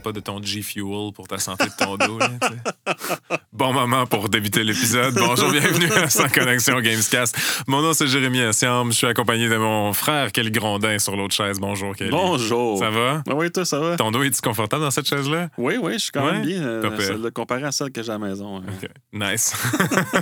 pas de ton G Fuel pour ta santé de ton dos. là. bon moment pour débuter l'épisode. Bonjour, bienvenue à Sans Connexion Gamescast. Mon nom, c'est Jérémy Assiam. Je suis accompagné de mon frère Kelly Grondin sur l'autre chaise. Bonjour, Kelly. Bonjour. Ça va? Ah oui, toi, ça va? Ton dos est-tu confortable dans cette chaise-là? Oui, oui, je suis quand Ouais? même bien. euh, celle-là, comparé à celle que j'ai à la maison. hein. OK. Nice.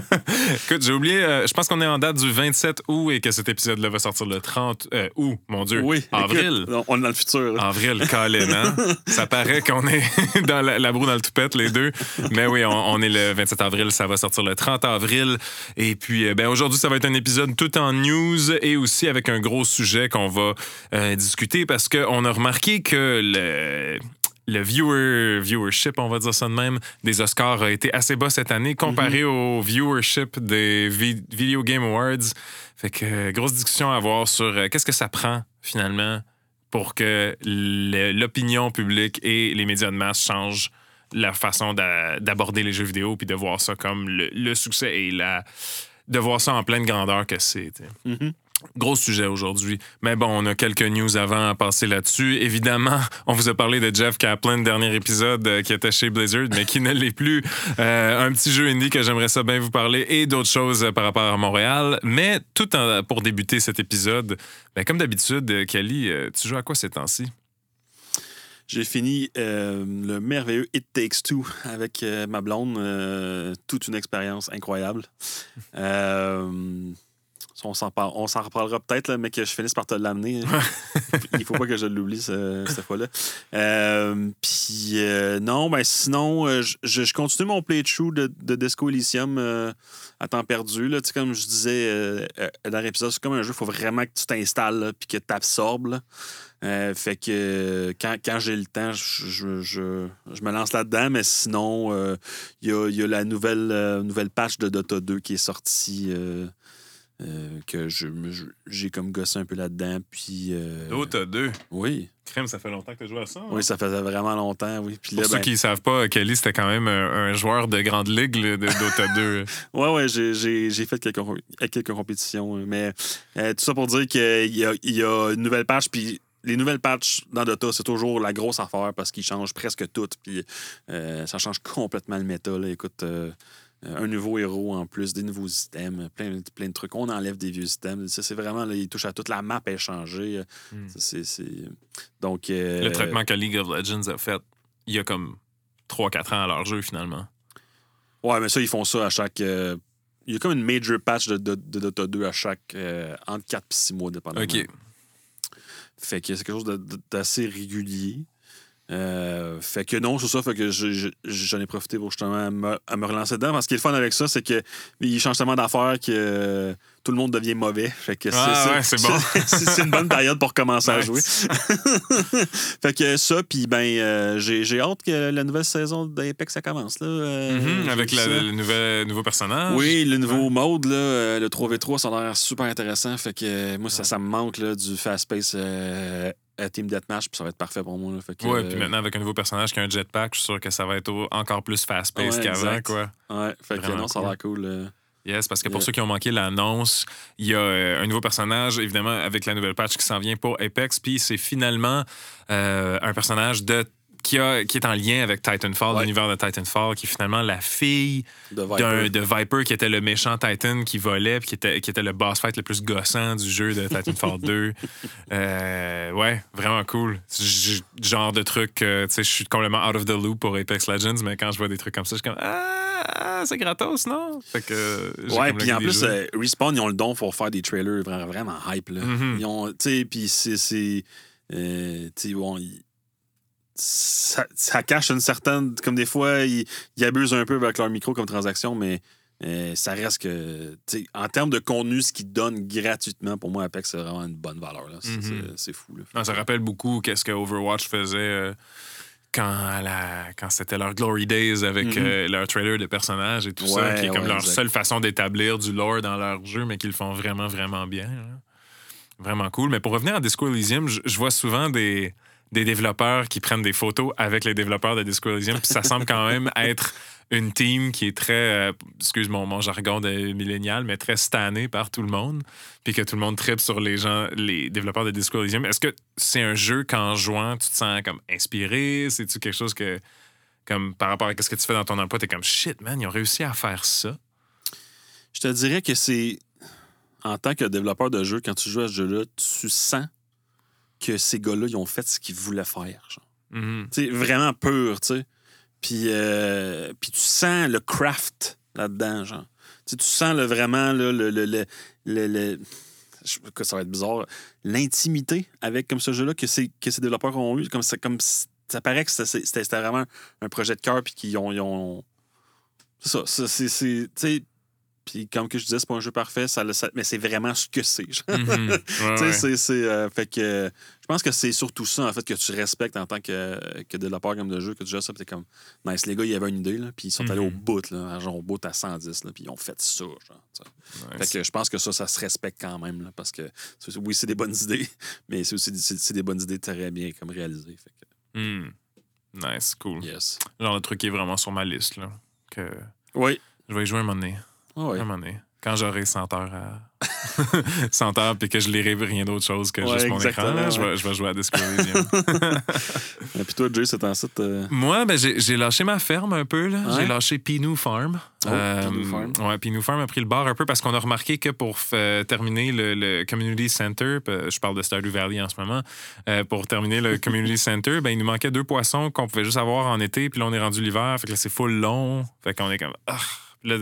Écoute, j'ai oublié, euh, je pense qu'on est en date du 27 août et que cet épisode-là va sortir le 30 euh, août, mon Dieu. Oui, Avril. écoute, on est dans le futur. Avril, Colin, hein? Ça paraît qu'on est dans la, la broue dans le toupette, les deux. Mais oui, on, on est le 27 avril, ça va sortir le 30 avril. Et puis, euh, ben, aujourd'hui, ça va être un épisode tout en news et aussi avec un gros sujet qu'on va euh, discuter parce qu'on a remarqué que le le viewer, viewership, on va dire ça de même, des Oscars a été assez bas cette année comparé au viewership des Vi- Video Game Awards. Fait que euh, grosse discussion à avoir sur euh, qu'est-ce que ça prend finalement pour que l'opinion publique et les médias de masse changent la façon d'a- d'aborder les jeux vidéo puis de voir ça comme le, le succès et la de voir ça en pleine grandeur que c'est. Mhm. Gros sujet aujourd'hui. Mais bon, on a quelques news avant à passer là-dessus. Évidemment, on vous a parlé de Jeff Kaplan, dernier épisode euh, qui était chez Blizzard, mais qui ne l'est plus. Euh, un petit jeu indie que j'aimerais ça bien vous parler et d'autres choses euh, par rapport à Montréal. Mais tout en- pour débuter cet épisode, ben, comme d'habitude, Kelly, tu joues à quoi ces temps-ci? J'ai fini euh, le merveilleux It Takes Two avec euh, ma blonde. euh, toute une expérience incroyable. On s'en par- on s'en reparlera peut-être, mais que je finisse par te l'amener. Il faut pas que je l'oublie ce- cette fois-là. Euh, Puis euh, non, ben sinon, euh, je, je continue mon playthrough de, de Disco Elysium euh, à temps perdu. Là. Tu sais, Comme je disais dans l'épisode, c'est comme un jeu, il faut vraiment que tu t'installes puis que tu absorbes. fait que quand, quand j'ai le temps, je, je- je- je me lance là-dedans, mais sinon, il y, a, y a la nouvelle, nouvelle patch de Dota 2 qui est sortie. Euh, euh, que je, j'ai comme gossé un peu là-dedans. Puis. euh, Dota 2. Oui. Crème, ça fait longtemps que tu joues à ça. hein? Oui, ça faisait vraiment longtemps, oui. Puis Pour là, ceux ben, qui ne savent pas, Kelly, c'était quand même un, un joueur de grande ligue là, de Dota 2. Ouais, ouais, j'ai, fait quelques, quelques compétitions. euh, Mais euh, tout ça pour dire qu'il y a, il y a une nouvelle patch, puis les nouvelles patchs dans Dota, c'est toujours la grosse affaire parce qu'ils changent presque tout, puis euh, ça change complètement le méta. Là. Écoute, euh, un nouveau héros en plus, des nouveaux systèmes, plein, plein de trucs. On enlève des vieux systèmes. Ça, c'est vraiment, là, il touche à toute la map est changée. Hmm. Ça, c'est, c'est- Donc, euh, Le traitement que League of Legends a fait il y a comme 3-4 ans à leur jeu, finalement. Ouais, mais ça, ils font ça à chaque. euh, Il y a comme une major patch de, de, de Dota 2 à chaque. euh, entre 4 et 6 mois, dépendamment. OK. Fait que c'est quelque chose de- d'assez régulier. Euh, fait que non, c'est ça. Fait que je- je- j'en ai profité pour justement me, à me relancer dedans. Parce que le fun avec ça, c'est que il change tellement d'affaires que euh, tout le monde devient mauvais. Fait que Ah ouais, c'est bon. c'est une bonne période pour commencer à jouer. fait que ça, puis ben, euh, j'ai hâte que la nouvelle saison d'Apex ça commence. Là, Euh, Mhm, j'ai avec la- le nouvel, nouveau personnage. Oui, le nouveau mode, là, le 3v3, ça a l'air super intéressant. Fait que moi, ça, ça me manque là, du fast-pace Team Deathmatch, puis ça va être parfait pour moi. Là. Fait que, Ouais, euh, puis maintenant, avec un nouveau personnage qui a un jetpack, je suis sûr que ça va être encore plus fast-paced Ouais, qu'avant, quoi. Ouais, fait que non, ça a l'air cool. euh. Yes, parce que pour Yeah. ceux qui ont manqué l'annonce, il y a euh, un nouveau personnage, évidemment, avec la nouvelle patch qui s'en vient pour Apex, puis c'est finalement euh, un personnage de qui, a, qui est en lien avec Titanfall, Ouais. l'univers de Titanfall, qui est finalement la fille de Viper. d'un de Viper qui était le méchant Titan qui volait puis qui était, qui était le boss fight le plus gossant du jeu de Titanfall 2. Euh, ouais, vraiment cool. J- Genre de truc, euh, tu sais, je suis complètement out of the loop pour Apex Legends, mais quand je vois des trucs comme ça, je suis comme Ah, c'est gratos, non? Fait que. Ouais, puis en plus, euh, Respawn, ils ont le don pour faire des trailers vra- vraiment hype. Là. Mhm. Ils ont, tu sais, puis c'est. c'est, euh, tu sais, bon, ils- ça, ça cache une certaine. Comme des fois, ils, ils abusent un peu avec leur micro comme transaction, mais euh, ça reste que. En termes de contenu, ce qu'ils donnent gratuitement, pour moi, Apex, c'est vraiment une bonne valeur. là. C'est, fou. Là. Non, ça rappelle beaucoup qu'est-ce que Overwatch faisait euh, quand, la- quand c'était leur Glory Days avec Mhm. euh, leur trailer de personnages et tout ça, qui est comme ouais, leur exact. seule façon d'établir du lore dans leur jeu, mais qu'ils le font vraiment, vraiment bien. Vraiment cool. Mais pour revenir à Disco Elysium, je vois souvent des, des développeurs qui prennent des photos avec les développeurs de Disco Elysium, puis ça semble quand même être une team qui est très, euh, excuse mon, mon jargon de millénial, mais très stanné par tout le monde, puis que tout le monde tripe sur les gens, les développeurs de Disco Elysium. Est-ce que c'est un jeu qu'en jouant, tu te sens comme inspiré? C'est-tu quelque chose que, comme par rapport à ce que tu fais dans ton emploi, t'es comme shit, man, ils ont réussi à faire ça? Je te dirais que c'est. En tant que développeur de jeu, quand tu joues à ce jeu-là, tu sens que ces gars-là, ils ont fait ce qu'ils voulaient faire. Genre. Tu sais, vraiment pur, tu sais. Puis, euh, puis tu sens le craft là-dedans, genre. Tu sens le, vraiment le, le, le, le, que ça va être bizarre, l'intimité avec comme ce jeu-là que, ces- que ces développeurs ont eu. Comme ça, comme ça paraît que c'était vraiment un projet de cœur, puis qu'ils ont, ils ont. C'est ça, ça, c'est. Puis comme que je disais, c'est pas un jeu parfait, ça, le- ça- mais c'est vraiment ce que c'est. Mhm. Ouais, c'est- euh, fait que euh, je pense que c'est surtout ça, en fait, que tu respectes en tant que, que développeur comme de jeu, que tu joues ça, t'es comme, nice, les gars, ils avaient une idée, là, puis ils sont allés au Mhm. bout, là, genre au bout à 110, là, puis ils ont fait ça, genre. Fait que je pense que ça, ça se respecte quand même, là, parce que oui, c'est des bonnes idées, mais c'est aussi c'est, des bonnes idées très bien comme réalisées. Fait Hmm. Nice, cool. que, yes. Genre le truc qui est vraiment sur ma liste, là. Que Oui. je vais y jouer un moment donné. Oui. Un moment donné. Quand j'aurai 100 heures à. 100 heures puis que je lirai rien d'autre chose que Ouais, juste mon écran, je, vais, je vais jouer à Disco Elysium. Et puis toi, Jay, c'est en site. euh, Moi, ben, j'ai lâché ma ferme un peu. là. Ouais. J'ai lâché Pinou Farm. Oh, Pinou Farm. Ouais, Pinou Farm a pris le bar un peu parce qu'on a remarqué que pour euh, terminer le, le Community Center, euh, je parle de Stardew Valley en ce moment, euh, pour terminer le Community Center, ben, il nous manquait deux poissons qu'on pouvait juste avoir en été, puis là, on est rendu l'hiver, fait que là, c'est full long. Fait qu'on est comme. Ah! Là,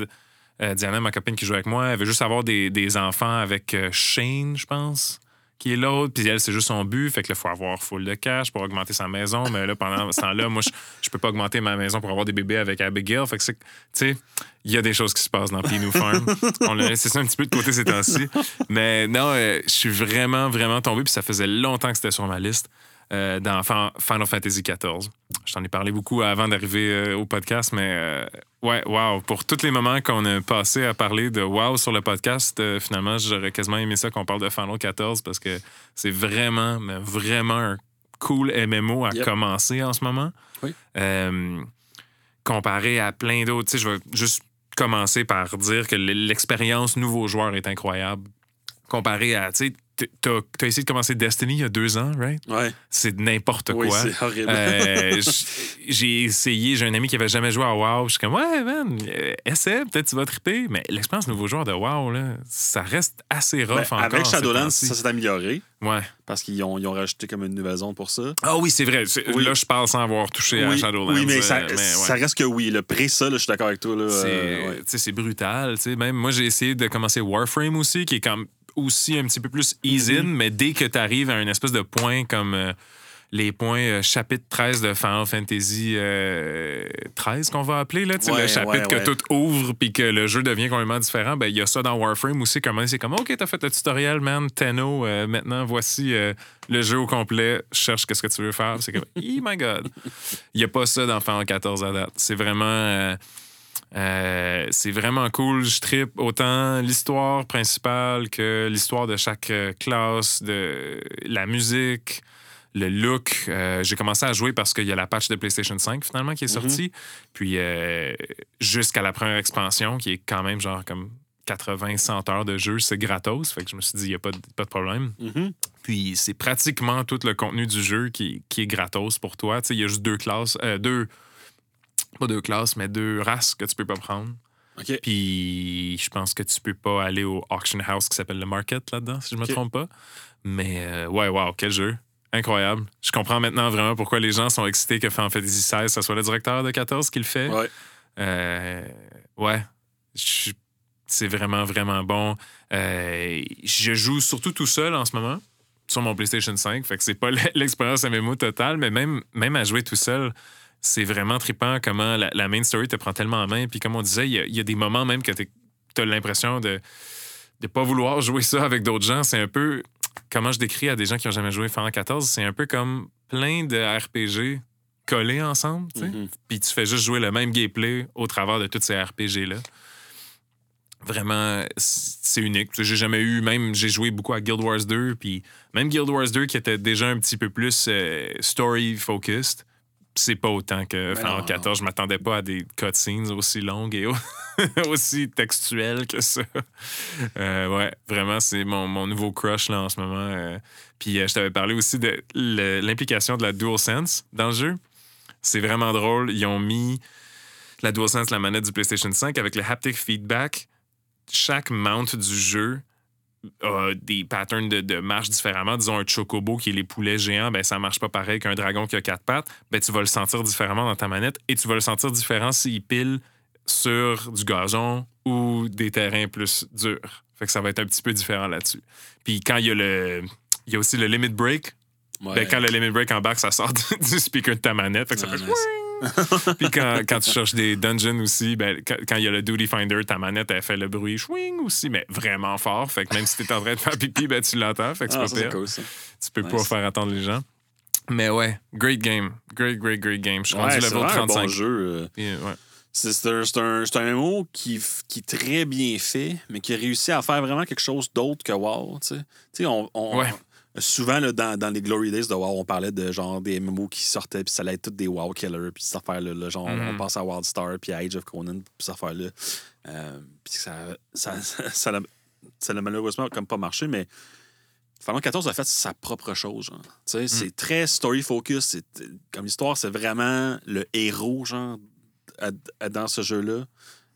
euh, Diana, ma copine qui joue avec moi, elle veut juste avoir des, des enfants avec euh, Shane, je pense, qui est l'autre. Puis elle, c'est juste son but. Fait que là, faut avoir full de cash pour augmenter sa maison. Mais là, pendant ce temps-là, moi, je, je peux pas augmenter ma maison pour avoir des bébés avec Abigail. Fait que c'est, tu sais, il y a des choses qui se passent dans Pinou Farm. On l'a laissé ça un petit peu de côté ces temps-ci. Mais non, euh, je suis vraiment, vraiment tombé. Puis ça faisait longtemps que c'était sur ma liste. Euh, dans Final Fantasy XIV. Je t'en ai parlé beaucoup avant d'arriver euh, au podcast, mais euh, ouais, wow. Pour tous les moments qu'on a passé à parler de wow sur le podcast, finalement, j'aurais quasiment aimé ça qu'on parle de Final 14 parce que c'est vraiment, mais vraiment un cool MMO à Yep. commencer en ce moment. Oui. Comparé à plein d'autres. Tu sais, je vais juste commencer par dire que l'expérience nouveau joueur est incroyable. Comparé à, tu sais, t'as t'as essayé de commencer Destiny il y a deux ans, right? Ouais. C'est n'importe Oui, quoi. c'est horrible. Euh, j'ai essayé, j'ai un ami qui avait jamais joué à WoW. Je suis comme, ouais, man, euh, essaie, peut-être tu vas triper. Mais l'expérience nouveau joueur de WoW, là, ça reste assez rough Ben, encore. avec Shadowlands, ça s'est amélioré Ouais. parce qu'ils ont, ils ont rajouté comme une nouvelle zone pour ça. Ah oui, c'est vrai. Oui. Là, je parle sans avoir touché à oui, Shadowlands. oui, mais, euh, ça, mais ouais. ça reste que oui. Le pré ça, là, je suis d'accord avec toi. C'est euh, ouais. brutal. Même moi, j'ai essayé de commencer Warframe aussi, qui est comme aussi un petit peu plus easy, Mm-hmm. mais dès que tu arrives à un espèce de point comme euh, les points euh, chapitre 13 de Final Fantasy euh, 13 qu'on va appeler, là, Ouais, le chapitre ouais, que tout ouvre puis que le jeu devient complètement différent, ben il y a ça dans Warframe aussi. Comment c'est comme, OK, t'as fait le tutoriel, man, Tenno, euh, maintenant voici le jeu au complet, cherche qu'est-ce que tu veux faire. C'est comme, oh my God. Il n'y a pas ça dans Final 14 à date. C'est vraiment. Euh, c'est vraiment cool. Je tripe autant l'histoire principale que l'histoire de chaque euh, classe, de la musique, le look. Euh, J'ai commencé à jouer parce qu'il y a la patch de PlayStation 5 finalement qui est sortie. Puis euh, jusqu'à la première expansion qui est quand même genre comme 80-100 heures de jeu, c'est gratos. Fait que je me suis dit, il n'y a pas de, pas de problème. Mhm. Puis c'est pratiquement tout le contenu du jeu qui, qui est gratos pour toi. Tu sais, il y a juste deux classes, euh, deux, pas deux classes, mais deux races que tu peux pas prendre. Puis je pense que tu peux pas aller au auction house qui s'appelle le market là-dedans, si je me trompe pas. Mais euh, ouais, wow, quel jeu. Incroyable. Je comprends maintenant vraiment pourquoi les gens sont excités que Final Fantasy XVI, ça soit le directeur de 14 qui le fait. Ouais. Euh, ouais. C'est vraiment, vraiment bon. Euh, je joue surtout tout seul en ce moment sur mon PlayStation 5. Fait que c'est pas l'expérience MMO totale, mais même, même à jouer tout seul, c'est vraiment trippant comment la, la main story te prend tellement en main. Puis comme on disait, il y a, il y a des moments même que tu as l'impression de ne pas vouloir jouer ça avec d'autres gens. C'est un peu, comment je décris à des gens qui ont jamais joué Final 14, c'est un peu comme plein de RPG collés ensemble. Mhm. puis tu fais juste jouer le même gameplay au travers de tous ces RPG-là. Vraiment, c'est unique. J'ai jamais eu, même, j'ai joué beaucoup à Guild Wars 2, puis même Guild Wars 2 qui était déjà un petit peu plus euh, story-focused, c'est pas autant que Ben Final non, 14. Je m'attendais pas à des cutscenes aussi longues et au- aussi textuelles que ça. Euh, ouais, vraiment, c'est mon, mon nouveau crush là, en ce moment. euh. Puis euh, je t'avais parlé aussi de l'implication de la DualSense dans le jeu. C'est vraiment drôle. Ils ont mis la DualSense, la manette du PlayStation 5, avec le haptic feedback. Chaque mount du jeu a des patterns de, marche différemment. Disons un chocobo qui est les poulets géants, ben ça marche pas pareil qu'un dragon qui a quatre pattes. Ben tu vas le sentir différemment dans ta manette et tu vas le sentir différent s'il pile sur du gazon ou des terrains plus durs. Fait que ça va être un petit peu différent là-dessus. Puis quand il y a le il y a aussi le limit break. Ouais. Ben, quand le limit break embarque, ça sort du speaker de ta manette. Fait que ça Ah, fait puis quand, quand tu cherches des dungeons aussi, ben, quand il y a le Duty Finder, ta manette, elle fait le bruit swing aussi, mais vraiment fort. Fait que même si tu es en train de faire pipi, ben, tu l'entends. Fait que c'est Ah, c'est cool, ça. Tu peux pas faire attendre les gens. Mais ouais, great game. Great, great, great game. Je suis rendu Ouais, c'est level vraiment un 35. bon jeu. euh. Ouais. C'est un, c'est un, un MMO qui, qui est très bien fait, mais qui a réussi à faire vraiment quelque chose d'autre que WoW. Tu sais, Tu sais, on, on- Ouais. Souvent là, dans, dans les Glory Days de WoW, on parlait de genre des MMO qui sortaient, puis ça allait être toutes des WoW killers, puis cette affaire-là. là, genre, on pense à Wildstar, puis à Age of Conan, puis cette affaire-là. Euh, puis ça, ça, ça, ça, malheureusement comme pas marché, mais Final 14 a fait sa propre chose. Genre. Tu sais, C'est très story-focus. c'est- Comme histoire, c'est vraiment le héros genre, à- à- dans ce jeu-là.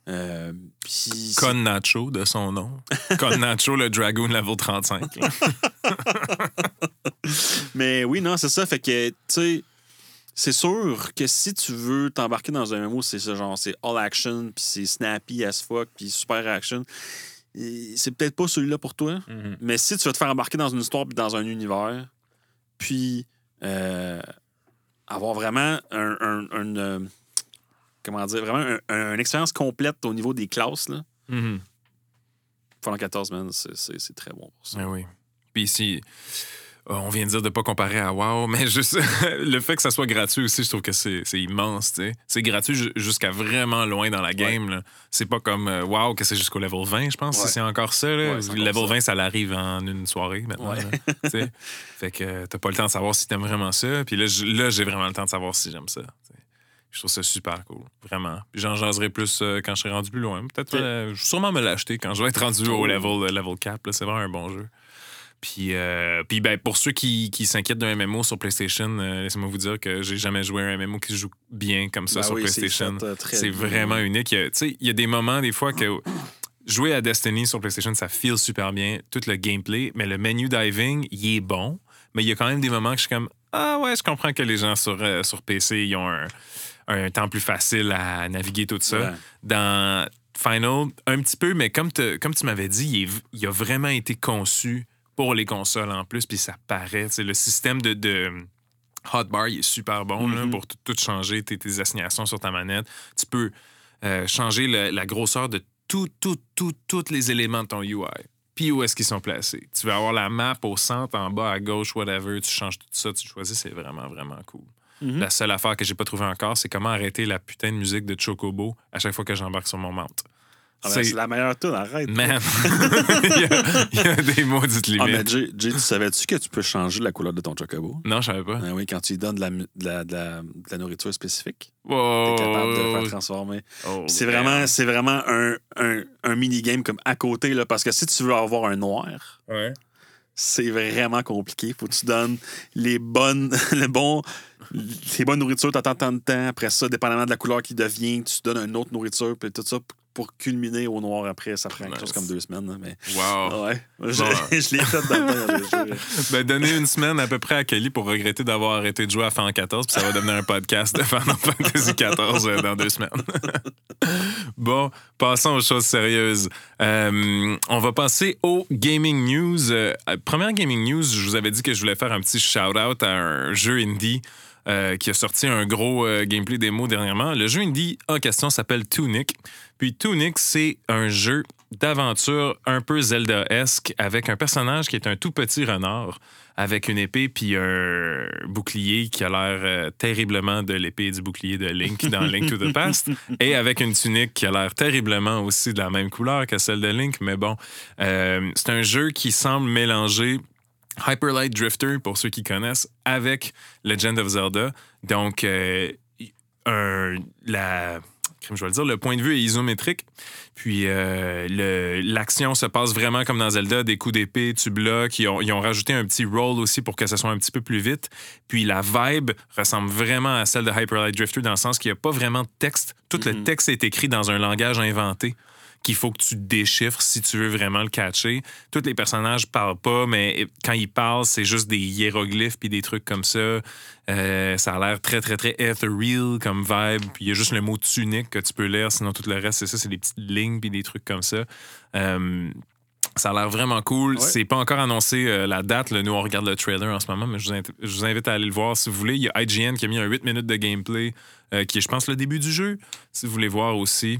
Euh, Con Nacho, de son nom. Con Nacho, le Dragoon level 35. là. Mais oui, non, c'est ça. Fait que, tu sais, c'est sûr que si tu veux t'embarquer dans un MMO, c'est ce genre, c'est all action, puis c'est snappy as fuck, puis super action. C'est peut-être pas celui-là pour toi. Mais si tu veux te faire embarquer dans une histoire puis dans un univers, puis euh, avoir vraiment un, un- un, euh, comment dire, vraiment un- un- une expérience complète au niveau des classes, là. Final 14, man, c'est- très bon pour ça. Ah oui. Puis ici, euh, on vient de dire de pas comparer à WoW, mais juste le fait que ça soit gratuit aussi, je trouve que c'est immense. tu sais. C'est gratuit ju- jusqu'à vraiment loin dans la game. là. C'est pas comme euh, WoW que c'est jusqu'au level 20, je pense, Ouais. si c'est encore ça. Là. Ouais, encore level ça. 20, ça l'arrive en une soirée maintenant. Ouais. fait que euh, t'as pas le temps de savoir si t'aimes vraiment ça. Puis là, j'ai vraiment le temps de savoir si j'aime ça. Je trouve ça super cool, vraiment. Puis j'en jaserai plus euh, quand je serai rendu plus loin. Peut-être euh, je vais sûrement me l'acheter quand je vais être rendu au level, le level cap. là. C'est vraiment un bon jeu. Puis, euh, puis ben, pour ceux qui, qui s'inquiètent d'un MMO sur PlayStation, euh, laissez-moi vous dire que j'ai jamais joué à un MMO qui se joue bien comme ça Ben sur oui, PlayStation. euh, C'est vraiment unique. Il y a- Tu sais, il y a des moments, des fois, que jouer à Destiny sur PlayStation, ça feel super bien, tout le gameplay, mais le menu diving, il est bon. Mais il y a quand même des moments que je suis comme Ah ouais, je comprends que les gens sur, euh, sur PC, ils ont un, un temps plus facile à naviguer tout ça. Ouais. Dans Final, un petit peu, mais comme, te- comme tu m'avais dit, il, est- il a vraiment été conçu pour les consoles en plus, puis ça paraît. Le système de, de hotbar, il est super bon là, Mhm. pour tout, tout changer tes, tes assignations sur ta manette. Tu peux euh, changer le- la grosseur de tout, tout, tout, tous les éléments de ton UI. Puis où est-ce qu'ils sont placés? Tu vas avoir la map au centre, en bas, à gauche, whatever. Tu changes tout ça, tu choisis. C'est vraiment, vraiment cool. Mhm. La seule affaire que j'ai pas trouvée encore, c'est comment arrêter la putain de musique de Chocobo à chaque fois que j'embarque sur mon mount. Ah, ben, c'est la meilleure tune, arrête. Man, il, y a, il y a des maudites Ah, mais limites. Jay, Jay, tu savais-tu que tu peux changer la couleur de ton chocobo? non, je savais pas. Ah oui, quand tu lui donnes de la, de la, de la- de la nourriture spécifique, tu Wow. es capable de faire transformer. Oh, C'est vraiment, c'est vraiment un, un, un mini-game comme à côté, là, parce que si tu veux avoir un noir, Ouais. C'est vraiment compliqué. Faut que tu donnes les bonnes, les bons, les bonnes nourritures, t'attends tant de temps. Après ça, dépendamment de la couleur qui devient, tu donnes une autre nourriture, puis tout ça pour culminer au noir après. Ça prend quelque chose comme deux semaines. là, Mais Wow. ouais, je, je l'ai fait dans le. Ben, donner une semaine à peu près à Kelly pour regretter d'avoir arrêté de jouer à Final 14, puis ça va devenir un podcast de Final Fantasy 14 euh, dans deux semaines. bon, passons aux choses sérieuses. Euh, on va passer aux gaming news. Euh, première gaming news, je vous avais dit que je voulais faire un petit shout-out à un jeu indie. Euh, qui a sorti un gros euh, gameplay démo dernièrement. Le jeu indie en question s'appelle Tunic. Puis Tunic, c'est un jeu d'aventure un peu Zelda-esque avec un personnage qui est un tout petit renard avec une épée puis un bouclier qui a l'air euh, terriblement de l'épée et du bouclier de Link dans Link to the Past et avec une tunique qui a l'air terriblement aussi de la même couleur que celle de Link mais bon c'est un jeu qui semble mélanger Hyper Light Drifter, pour ceux qui connaissent, avec Legend of Zelda. Donc, euh, un, la, je vais le dire, le point de vue est isométrique. Puis euh, l'action se passe vraiment comme dans Zelda, des coups d'épée, tu bloques. Ils ont, ils ont rajouté un petit roll aussi pour que ça soit un petit peu plus vite. Puis la vibe ressemble vraiment à celle de Hyper Light Drifter dans le sens qu'il n'y a pas vraiment de texte. Tout le Mhm. texte est écrit dans un langage inventé qu'il faut que tu déchiffres si tu veux vraiment le catcher. Tous les personnages parlent pas, mais quand ils parlent, c'est juste des hiéroglyphes puis des trucs comme ça. Euh, ça a l'air très, très, très ethereal comme vibe. Puis il y a juste le mot tunique que tu peux lire, sinon tout le reste, c'est ça, c'est des petites lignes puis des trucs comme ça. Euh, ça a l'air vraiment cool. Ouais. C'est pas encore annoncé euh, la date. là. Nous, on regarde le trailer en ce moment, mais je vous, invite, je vous invite à aller le voir si vous voulez. Il y a IGN qui a mis un 8 minutes de gameplay, euh, qui est, je pense, le début du jeu, si vous voulez voir aussi.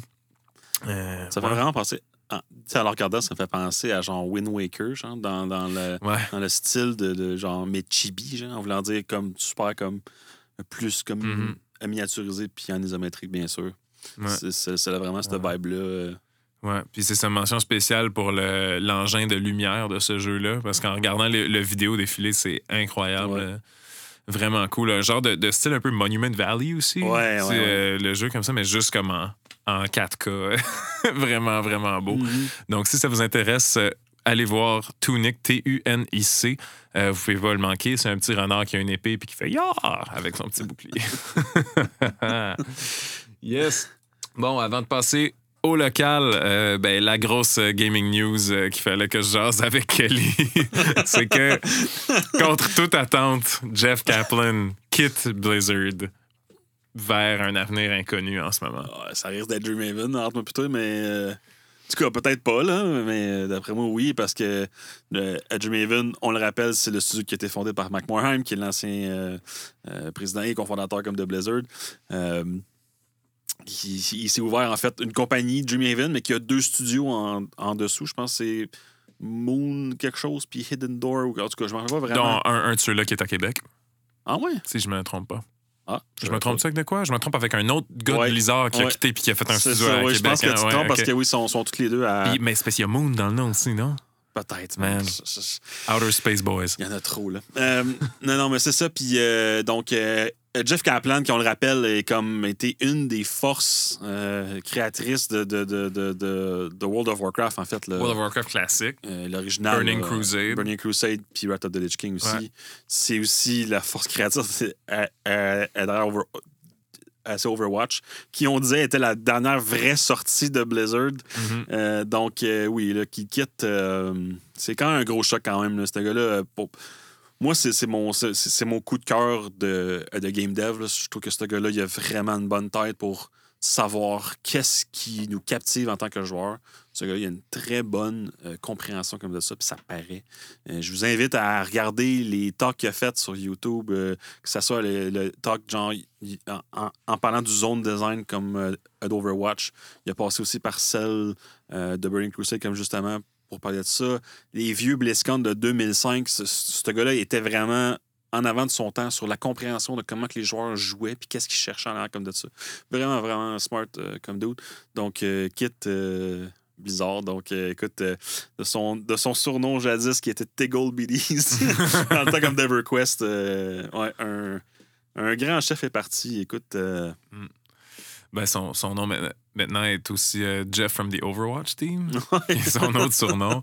Euh, Ça fait ouais. vraiment penser. ah, en le regardant, ça me fait penser à genre Wind Waker, genre, dans, dans le, Ouais. dans le style de, de genre Mechibi, genre, en voulant dire comme super comme plus comme Mhm. miniaturisé puis en isométrique, bien sûr. Ouais. C'est- vraiment cette vibe-là. euh. Ouais, puis c'est sa mention spéciale pour le- l'engin de lumière de ce jeu-là, parce qu'en regardant le, le vidéo défilé, c'est incroyable. Ouais. euh, Vraiment cool. Un genre de, de style un peu Monument Valley aussi. Ouais, ouais, ouais. euh, le jeu comme ça, mais juste comme en, en 4K. vraiment, vraiment beau. Mhm. Donc, si ça vous intéresse, euh, allez voir Tunic, T-U-N-I-C. Euh, vous pouvez pas le manquer. C'est un petit renard qui a une épée puis qui fait Yah! avec son petit bouclier. yes. Bon, avant de passer au local, euh, ben, la grosse euh, gaming news euh, qu'il fallait que je jase avec Kelly, c'est que, contre toute attente, Jeff Kaplan quitte Blizzard vers un avenir inconnu en ce moment. Ah, ça risque d'être Dreamhaven, entre moi plutôt, mais. euh, en tout cas, peut-être pas, là, mais euh, d'après moi, oui, parce que euh, à Dreamhaven, on le rappelle, c'est le studio qui a été fondé par Mac Morheim, qui est l'ancien euh, président et cofondateur comme de Blizzard. Il il s'est ouvert, en fait, une compagnie, Dreamhaven, mais qui a deux studios en, en dessous. Je pense que c'est Moon quelque chose, puis Hidden Door, ou en tout cas, je ne me rappelle pas vraiment. Dont un, un de ceux-là qui est à Québec, Ah ouais? si je me trompe pas. Ah, Je me trompe-tu avec de quoi? Je me trompe avec un autre gars Ouais. de Blizzard qui a Ouais. quitté puis qui a fait un studio ça, à ouais, Québec. je pense que tu hein? te trompes parce que oui, ils sont, sont tous les deux à. Puis- mais a Moon dans le nom aussi, non? Peut-être, Man. Outer Space Boys. Il y en a trop, là. Euh, non, non, mais c'est ça. Puis, euh, donc, euh, Jeff Kaplan, qui on le rappelle, est comme été une des forces euh, créatrices de, de, de, de, World of Warcraft, en fait. le- World of Warcraft classique. euh, L'original. Burning là, Crusade. Burning Crusade, puis Wrath of the Lich King aussi. Ouais. C'est aussi la force créatrice euh, euh, euh, Over- euh, c'est Overwatch, qui on disait était la dernière vraie sortie de Blizzard. Mhm. Euh, donc, euh, oui, là, qui quitte, euh, c'est quand même un gros choc quand même. Là, ce gars-là, euh, moi, c'est mon, mon coup de cœur de, de game dev. Je trouve que ce gars-là, il a vraiment une bonne tête pour savoir qu'est-ce qui nous captive en tant que joueur. Ce gars-là, il a une très bonne euh, compréhension comme de ça, puis ça paraît. Euh, je vous invite à regarder les talks qu'il a fait sur YouTube, euh, que ce soit le, talk genre en, en- parlant du zone design comme euh, d'Overwatch. Il a passé aussi par celle euh, de Burning Crusade comme justement pour parler de ça. Les vieux BlizzCon de 2005, ce, gars-là était vraiment en avant de son temps sur la compréhension de comment que les joueurs jouaient puis qu'est-ce qu'ils cherchaient en l'air comme de ça. Vraiment, vraiment smart euh, comme dude. Donc, euh, quitte euh, Blizzard. Donc, euh, écoute, euh, de, son, de son surnom jadis qui était Tiggle Biddies, dans le temps comme d'EverQuest, euh, ouais, un, un grand chef est parti. Écoute, euh, Ben, son, son nom maintenant est aussi euh, Jeff from the Overwatch Team. qui est son autre surnom.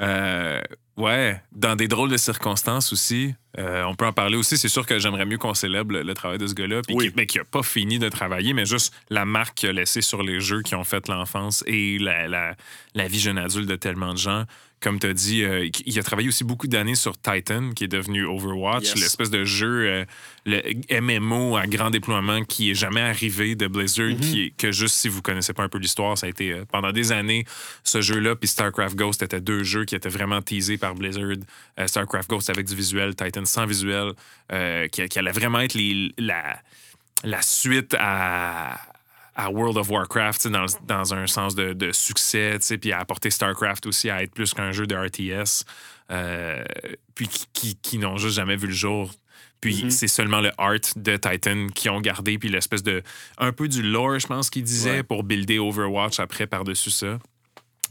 Euh, ouais, dans des drôles de circonstances aussi. Euh, on peut en parler aussi. C'est sûr que j'aimerais mieux qu'on célèbre le, le travail de ce gars-là. Oui. mais qui n'a pas fini de travailler, mais juste la marque qu'il a laissée sur les jeux qui ont fait l'enfance et la, la, la vie jeune adulte de tellement de gens. Comme tu as dit, il a travaillé aussi beaucoup d'années sur Titan, qui est devenu Overwatch, Yes. l'espèce de jeu, le MMO à grand déploiement qui est jamais arrivé de Blizzard, Mhm. qui est, que juste si vous connaissez pas un peu l'histoire, ça a été euh, pendant des années, ce jeu-là, puis StarCraft Ghost étaient deux jeux qui étaient vraiment teasés par Blizzard. Euh, StarCraft Ghost avec du visuel, Titan sans visuel, euh, qui, allait vraiment être la, suite à, World of Warcraft, dans, dans un sens de, succès, puis à apporter StarCraft aussi à être plus qu'un jeu de RTS, puis qui n'ont juste jamais vu le jour. Puis Mhm. c'est seulement le art de Titan qui ont gardé, puis l'espèce de. un peu du lore, je pense qu'il disait, Ouais. pour builder Overwatch après par-dessus ça.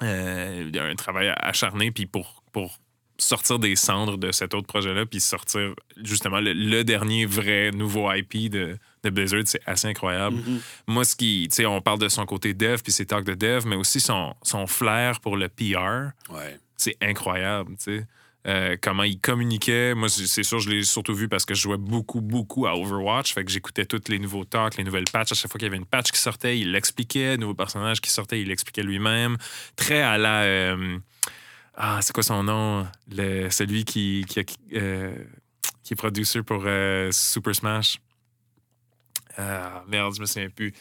Euh, il y a un travail acharné, puis pour, pour sortir des cendres de cet autre projet-là, puis sortir justement le, le dernier vrai nouveau IP de, de Blizzard, c'est assez incroyable. Mhm. Moi, ce qui, tu sais, on parle de son côté dev, puis ses talks de dev, mais aussi son, son flair pour le PR, Ouais. c'est incroyable, tu sais. Euh, comment il communiquait. Moi, c'est sûr, je l'ai surtout vu parce que je jouais beaucoup, beaucoup à Overwatch. Fait que j'écoutais tous les nouveaux talks, les nouvelles patchs. À chaque fois qu'il y avait une patch qui sortait, il l'expliquait. Nouveau personnage qui sortait, il l'expliquait lui-même. Très à la. euh, ah, c'est quoi son nom? Le, celui qui, qui, euh, est producer pour Super Smash. Ah, merde, je me souviens plus.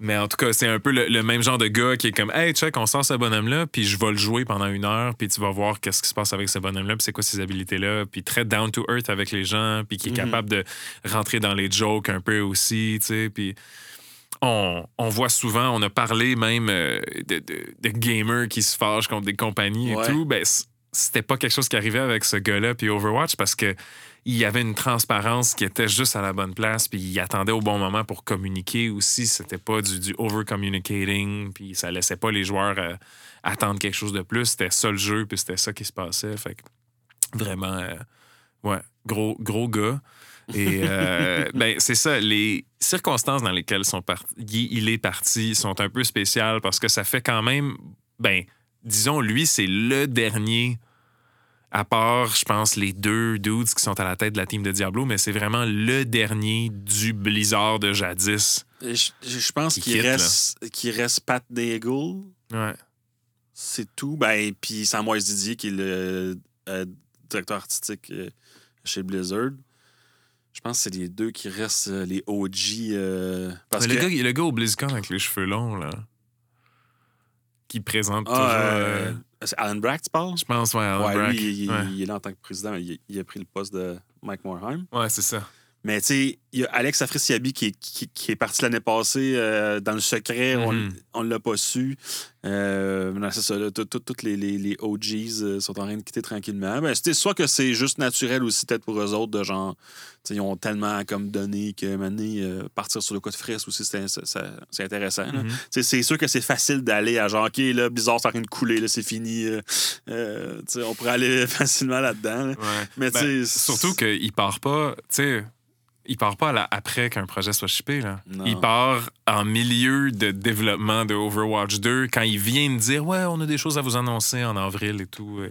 Mais en tout cas, c'est un peu le, le même genre de gars qui est comme Hey, check, on sort ce bonhomme-là, puis je vais le jouer pendant une heure, puis tu vas voir qu'est-ce qui se passe avec ce bonhomme-là, puis c'est quoi ses habilités-là, puis très down to earth avec les gens, puis qui est Mhm. capable de rentrer dans les jokes un peu aussi, tu sais, puis. On, on voit souvent, on a parlé même euh, de, de- de gamers qui se fâchent contre des compagnies et tout. Ben, c'était pas quelque chose qui arrivait avec ce gars-là puis Overwatch parce que il y avait une transparence qui était juste à la bonne place, puis il attendait au bon moment pour communiquer aussi. C'était pas du, du over-communicating, puis ça laissait pas les joueurs euh, attendre quelque chose de plus. C'était ça le jeu, puis c'était ça qui se passait. Fait que vraiment, euh, ouais, gros, gros gars. Et euh, ben, c'est ça, les circonstances dans lesquelles sont il est parti sont un peu spéciales parce que ça fait quand même, ben, disons, lui, c'est le dernier à part, je pense, les deux dudes qui sont à la tête de la team de Diablo, mais c'est vraiment le dernier du Blizzard de jadis. Je, pense Qui qu'il reste, qu'il reste Pat Daigle. Ouais. C'est tout. Ben, puis Samwise Didier, qui est le euh, directeur artistique euh, chez Blizzard. Je pense que c'est les deux qui restent euh, les OG. parce que, le, gars, le gars au BlizzCon avec les cheveux longs, là, qui présente Ah, toujours. euh, euh, c'est Alan Brack, tu parles? je pense, ouais, Alan ouais, Brack. lui, il, il- ouais. il est là en tant que président. Il, il a pris le poste de Mike Morheim. Ouais, c'est ça. Mais tu sais, il y a Alex Afrisiabi qui, est- qui, qui est parti l'année passée euh, dans le secret. Mhm. On ne l'a pas su. Euh, non, c'est ça. Toutes les, les, les OGs euh, sont en train de quitter tranquillement. Ben, c'est soit que c'est juste naturel aussi, peut-être pour eux autres, de genre, ils ont tellement comme donné que maintenant, euh, partir sur le code frais aussi, c'est intéressant. Mhm. C'est sûr que c'est facile d'aller à genre, OK, là, Blizzard, c'est en train de couler, là, c'est fini. euh, on pourrait aller facilement là-dedans. là. Ouais. Mais Ben. Surtout qu'il part pas, tu sais, il part pas à la- après qu'un projet soit shippé. Là. Non. Il part en milieu de développement de Overwatch 2 quand il vient de dire Ouais, on a des choses à vous annoncer en avril et tout. euh.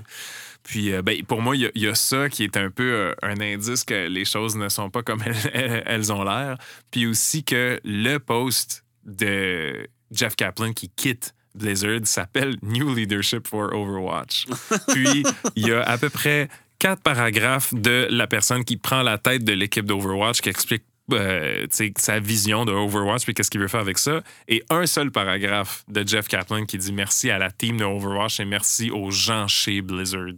Puis, euh, ben, pour moi, il y a- il y, a ça qui est un peu euh, un indice que les choses ne sont pas comme elles, elles- elles ont l'air. Puis aussi que le post de Jeff Kaplan qui quitte Blizzard s'appelle New Leadership for Overwatch. Puis, il y a à peu près quatre paragraphes de la personne qui prend la tête de l'équipe d'Overwatch qui explique euh, sa vision de Overwatch puis qu'est-ce qu'il veut faire avec ça. Et un seul paragraphe de Jeff Kaplan qui dit merci à la team de Overwatch et merci aux gens chez Blizzard.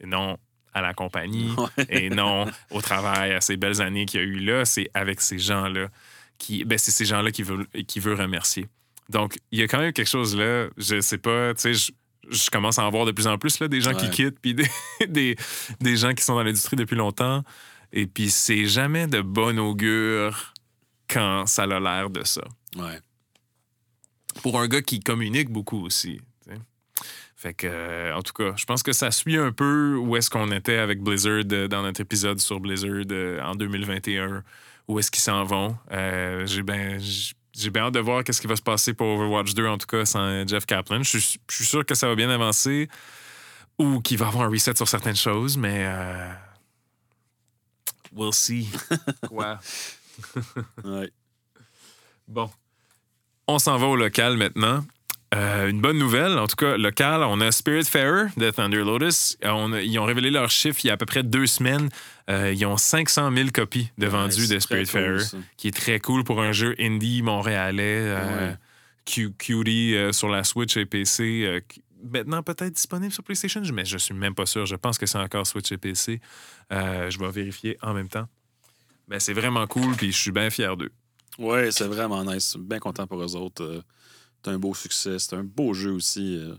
Et non à la compagnie Ouais. et non au travail, à ces belles années qu'il y a eu là. C'est avec ces gens-là qui. Ben, c'est ces gens-là qui veut, qui veut remercier. Donc, il y a quand même quelque chose là. Je sais pas, tu sais, je, commence à en voir de plus en plus là, des gens qui quittent, puis des, des, des gens qui sont dans l'industrie depuis longtemps. Et puis, c'est jamais de bon augure quand ça a l'air de ça. Ouais. Pour un gars qui communique beaucoup aussi. Fait que, euh, en tout cas, je pense que ça suit un peu où est-ce qu'on était avec Blizzard euh, dans notre épisode sur Blizzard euh, en 2021. Où est-ce qu'ils s'en vont? J'ai bien. J'ai bien hâte de voir qu'est-ce qui va se passer pour Overwatch 2, en tout cas, sans Jeff Kaplan. Je suis, je suis sûr que ça va bien avancer ou qu'il va avoir un reset sur certaines choses, mais euh, we'll see. Quoi? Ouais. Bon. On s'en va au local maintenant. Euh, une bonne nouvelle, en tout cas, local, on a Spiritfarer de Thunder Lotus. On ils ont révélé leurs chiffres il y a à peu près deux semaines. Euh, ils ont 500 000 copies de vendues Ouais, de Spiritfarer, cool, qui est très cool pour un jeu indie montréalais, euh, Ouais. cu- cutie sur la Switch et PC. qui- maintenant peut-être disponible sur PlayStation, mais je suis même pas sûr. Je pense que c'est encore Switch et PC. Je vais vérifier en même temps. Mais c'est vraiment cool, puis je suis bien fier d'eux. Ouais, c'est vraiment nice. Bien content pour eux autres. C'est un beau succès. C'est un beau jeu aussi. euh,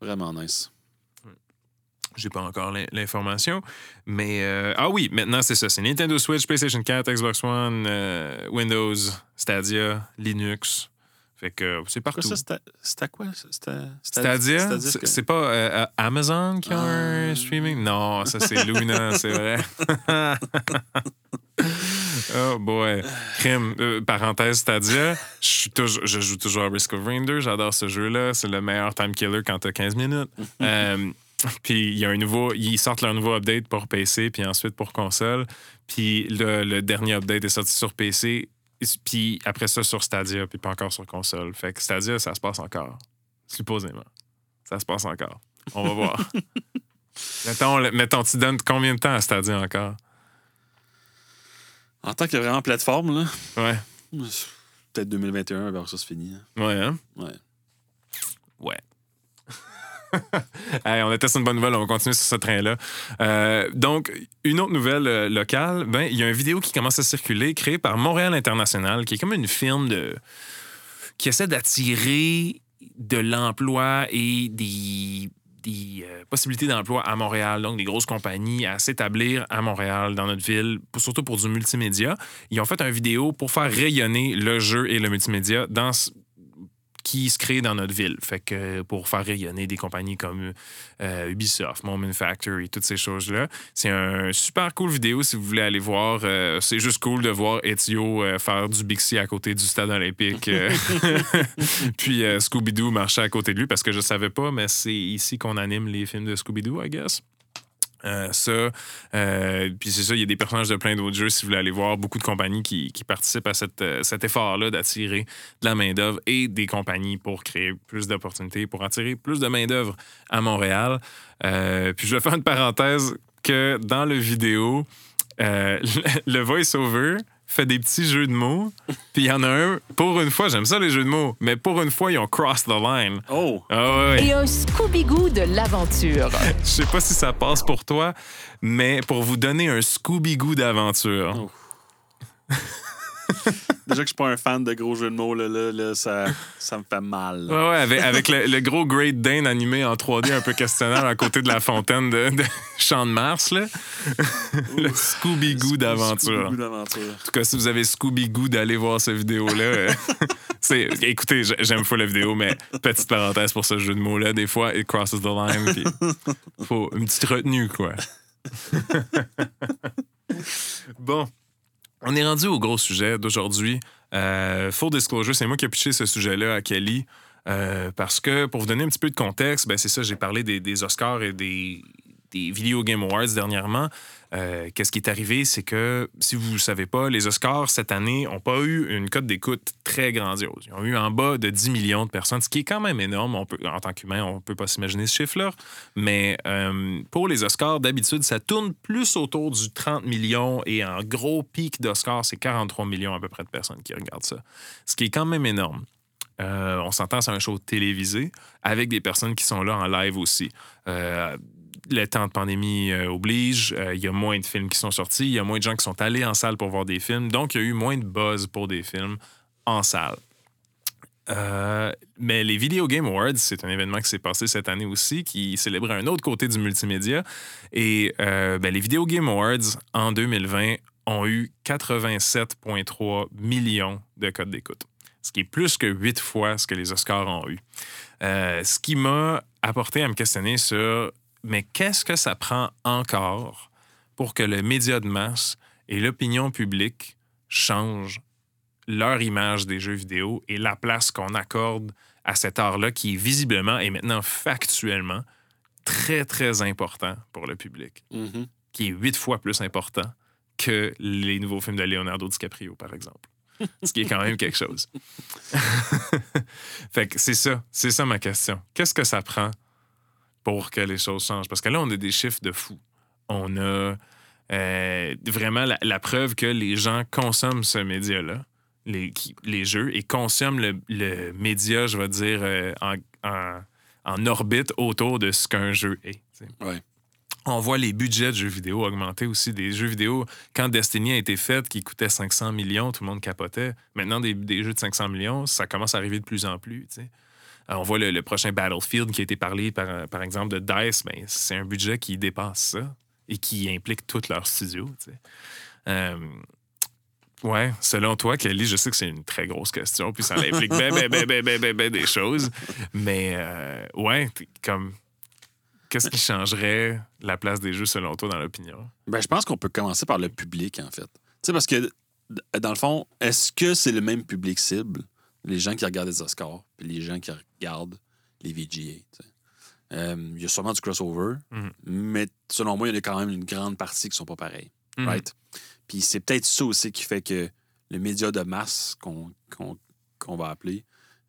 Vraiment nice. J'ai pas encore l'in- l'information. Mais euh, ah oui, maintenant c'est ça. C'est Nintendo Switch, PlayStation 4, Xbox One, euh, Windows, Stadia, Linux. Fait que c'est partout. c'était quoi? Stadia, c'est c'est pas euh, Amazon qui a un Ah. streaming? Non, ça c'est Luna, c'est vrai. oh boy. Crime. Euh, parenthèse Stadia, je, joue toujours à Risk of Rain 2, j'adore ce jeu-là. C'est le meilleur time killer quand t'as 15 minutes. Euh, puis il y a un nouveau, ils sortent leur nouveau update pour PC, puis ensuite pour console. Puis le, le dernier update est sorti sur PC, puis après ça sur Stadia, puis pas encore sur console. Fait que Stadia, ça se passe encore. Supposément. Ça se passe encore. On va voir. mettons, mettons, tu donnes combien de temps à Stadia encore? En tant que vraiment plateforme, là, Ouais. peut-être 2021, alors ça, c'est fini. hein. Ouais, hein? Ouais. Ouais. Hey, on était sur une bonne nouvelle, on va continuer sur ce train-là. Euh, donc, une autre nouvelle euh, locale, ben, il y a une vidéo qui commence à circuler, créée par Montréal International, qui est comme une firme de... qui essaie d'attirer de l'emploi et des, des euh, possibilités d'emploi à Montréal, donc des grosses compagnies à s'établir à Montréal, dans notre ville, surtout pour du multimédia. Ils ont fait une vidéo pour faire rayonner le jeu et le multimédia dans ce- qui se crée dans notre ville. Fait que pour faire rayonner des compagnies comme euh, Ubisoft, Moment Factory, toutes ces choses-là. C'est un super cool vidéo si vous voulez aller voir. Euh, c'est juste cool de voir Ezio euh, faire du Bixi à côté du stade olympique. Puis Scooby-Doo marcher à côté de lui parce que je savais pas, mais c'est ici qu'on anime les films de Scooby-Doo, I guess. Euh, ça, euh, puis c'est ça, il y a des personnages de plein d'autres jeux si vous voulez aller voir. Beaucoup de compagnies qui, participent à euh, cet effort-là d'attirer de la main-d'œuvre et des compagnies pour créer plus d'opportunités, pour attirer plus de main-d'œuvre à Montréal. Puis je vais faire une parenthèse que dans le vidéo, le voice-over fait des petits jeux de mots. Puis il y en a un, pour une fois, j'aime ça les jeux de mots, mais pour une fois, ils ont crossed the line. Oh! Ah ouais, ouais. Et un Scooby-Goo de l'aventure. Je sais pas si ça passe pour toi, mais pour vous donner un Scooby-Goo d'aventure. Oh. Déjà que je suis pas un fan de gros jeux de mots, là, là, là, ça, ça me fait mal. là. Ouais, ouais, avec, avec le, le gros Great Dane animé en 3D un peu questionnaire à côté de la fontaine de, de Champ de Mars, là. le Scooby-Goo d'aventure. D'aventure. En tout cas, si vous avez Scooby-Goo d'aller voir cette vidéo-là, euh, c'est, écoutez, j'aime pas la vidéo, mais petite parenthèse pour ce jeu de mots-là, des fois, it crosses the line, puis faut une petite retenue, quoi. bon, on est rendu au gros sujet d'aujourd'hui. Euh, full disclosure, c'est moi qui ai pitché ce sujet-là à Kelly. euh, parce que, pour vous donner un petit peu de contexte, ben c'est ça, j'ai parlé des, des Oscars et des, des Video Game Awards dernièrement. Euh, Qu'est-ce qui est arrivé, c'est que, si vous ne savez pas, les Oscars cette année n'ont pas eu une cote d'écoute très grandiose. Ils ont eu en bas de 10 millions de personnes, ce qui est quand même énorme. On peut, en tant qu'humain, on ne peut pas s'imaginer ce chiffre-là. Mais euh, pour les Oscars, d'habitude, ça tourne plus autour du 30 millions et en gros pic d'Oscars, c'est 43 millions à peu près de personnes qui regardent ça. Ce qui est quand même énorme. Euh, on s'entend, c'est un show télévisé avec des personnes qui sont là en live aussi. Le temps de pandémie euh, oblige, euh, il y a moins de films qui sont sortis, il y a moins de gens qui sont allés en salle pour voir des films, donc il y a eu moins de buzz pour des films en salle. Euh, mais les Video Game Awards, c'est un événement qui s'est passé cette année aussi, qui célébrait un autre côté du multimédia. Et ben, les Video Game Awards, en 2020, ont eu 87,3 millions de codes d'écoute, ce qui est plus que huit fois ce que les Oscars ont eu. Ce qui m'a apporté à me questionner sur mais qu'est-ce que ça prend encore pour que le média de masse et l'opinion publique changent leur image des jeux vidéo et la place qu'on accorde à cet art-là qui est visiblement et maintenant factuellement très, très important pour le public, Mhm. qui est huit fois plus important que les nouveaux films de Leonardo DiCaprio, par exemple. Ce qui est quand même quelque chose. fait que c'est ça, c'est ça ma question. Qu'est-ce que ça prend pour que les choses changent? Parce que là, on a des chiffres de fou. On a euh, vraiment la, la preuve que les gens consomment ce média-là, les, les jeux, et consomment le, le média, je vais dire, euh, en, en- en orbite autour de ce qu'un jeu est. Ouais. On voit les budgets de jeux vidéo augmenter aussi. Des jeux vidéo, quand Destiny a été fait, qui coûtait 500 millions, tout le monde capotait. Maintenant, des, des jeux de 500 millions, ça commence à arriver de plus en plus. On voit le, prochain Battlefield qui a été parlé, par, exemple, de DICE. Ben, c'est un budget qui dépasse ça et qui implique tout leur studio. tu sais. Euh, Ouais, selon toi, Kelly, je sais que c'est une très grosse question, puis ça implique ben, ben, ben, ben, ben, ben, ben des choses. Mais, euh, ouais, comme. Qu'est-ce qui changerait la place des jeux selon toi dans l'opinion? Ben, je pense qu'on peut commencer par le public, en fait. Tu sais, parce que, dans le fond, est-ce que c'est le même public cible, les gens qui regardent les Oscars, puis les gens qui regardent les VGA? Euh, Il y a sûrement du crossover, Mhm. mais selon moi, il y en a quand même une grande partie qui sont pas pareils. Right? Puis c'est peut-être ça aussi qui fait que le média de masse qu'on va appeler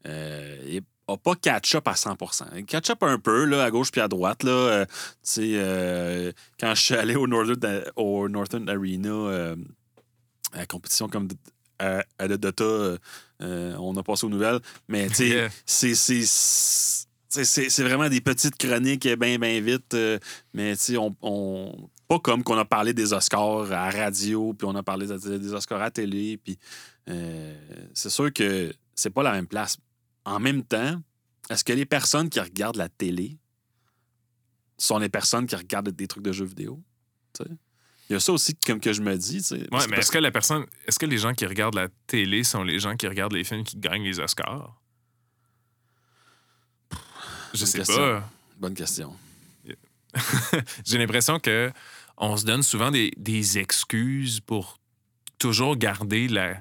euh, n'a pas catch-up à 100 Il catch-up un peu, là, à gauche puis à droite. Là, Euh, euh, quand je suis allé au Northern, au Northern Arena, à la compétition comme à, à le Dota, euh, on a passé aux nouvelles. Mais tu sais, c'est- c'est- c'est c'est- c'est vraiment des petites chroniques bien, bien vite. euh, mais tu sais, on, on- pas comme qu'on a parlé des Oscars à radio, puis on a parlé de- des Oscars à télé. Puis euh, c'est sûr que c'est pas la même place. En même temps, est-ce que les personnes qui regardent la télé sont les personnes qui regardent des trucs de jeux vidéo? Il y a ça aussi comme que je me dis. Ouais, Parce- mais est-ce que la personne. Est-ce que les gens qui regardent la télé sont les gens qui regardent les films qui gagnent les Oscars? Je Bonne sais question. pas. Bonne question. J'ai l'impression que on se donne souvent des, des excuses pour toujours garder la,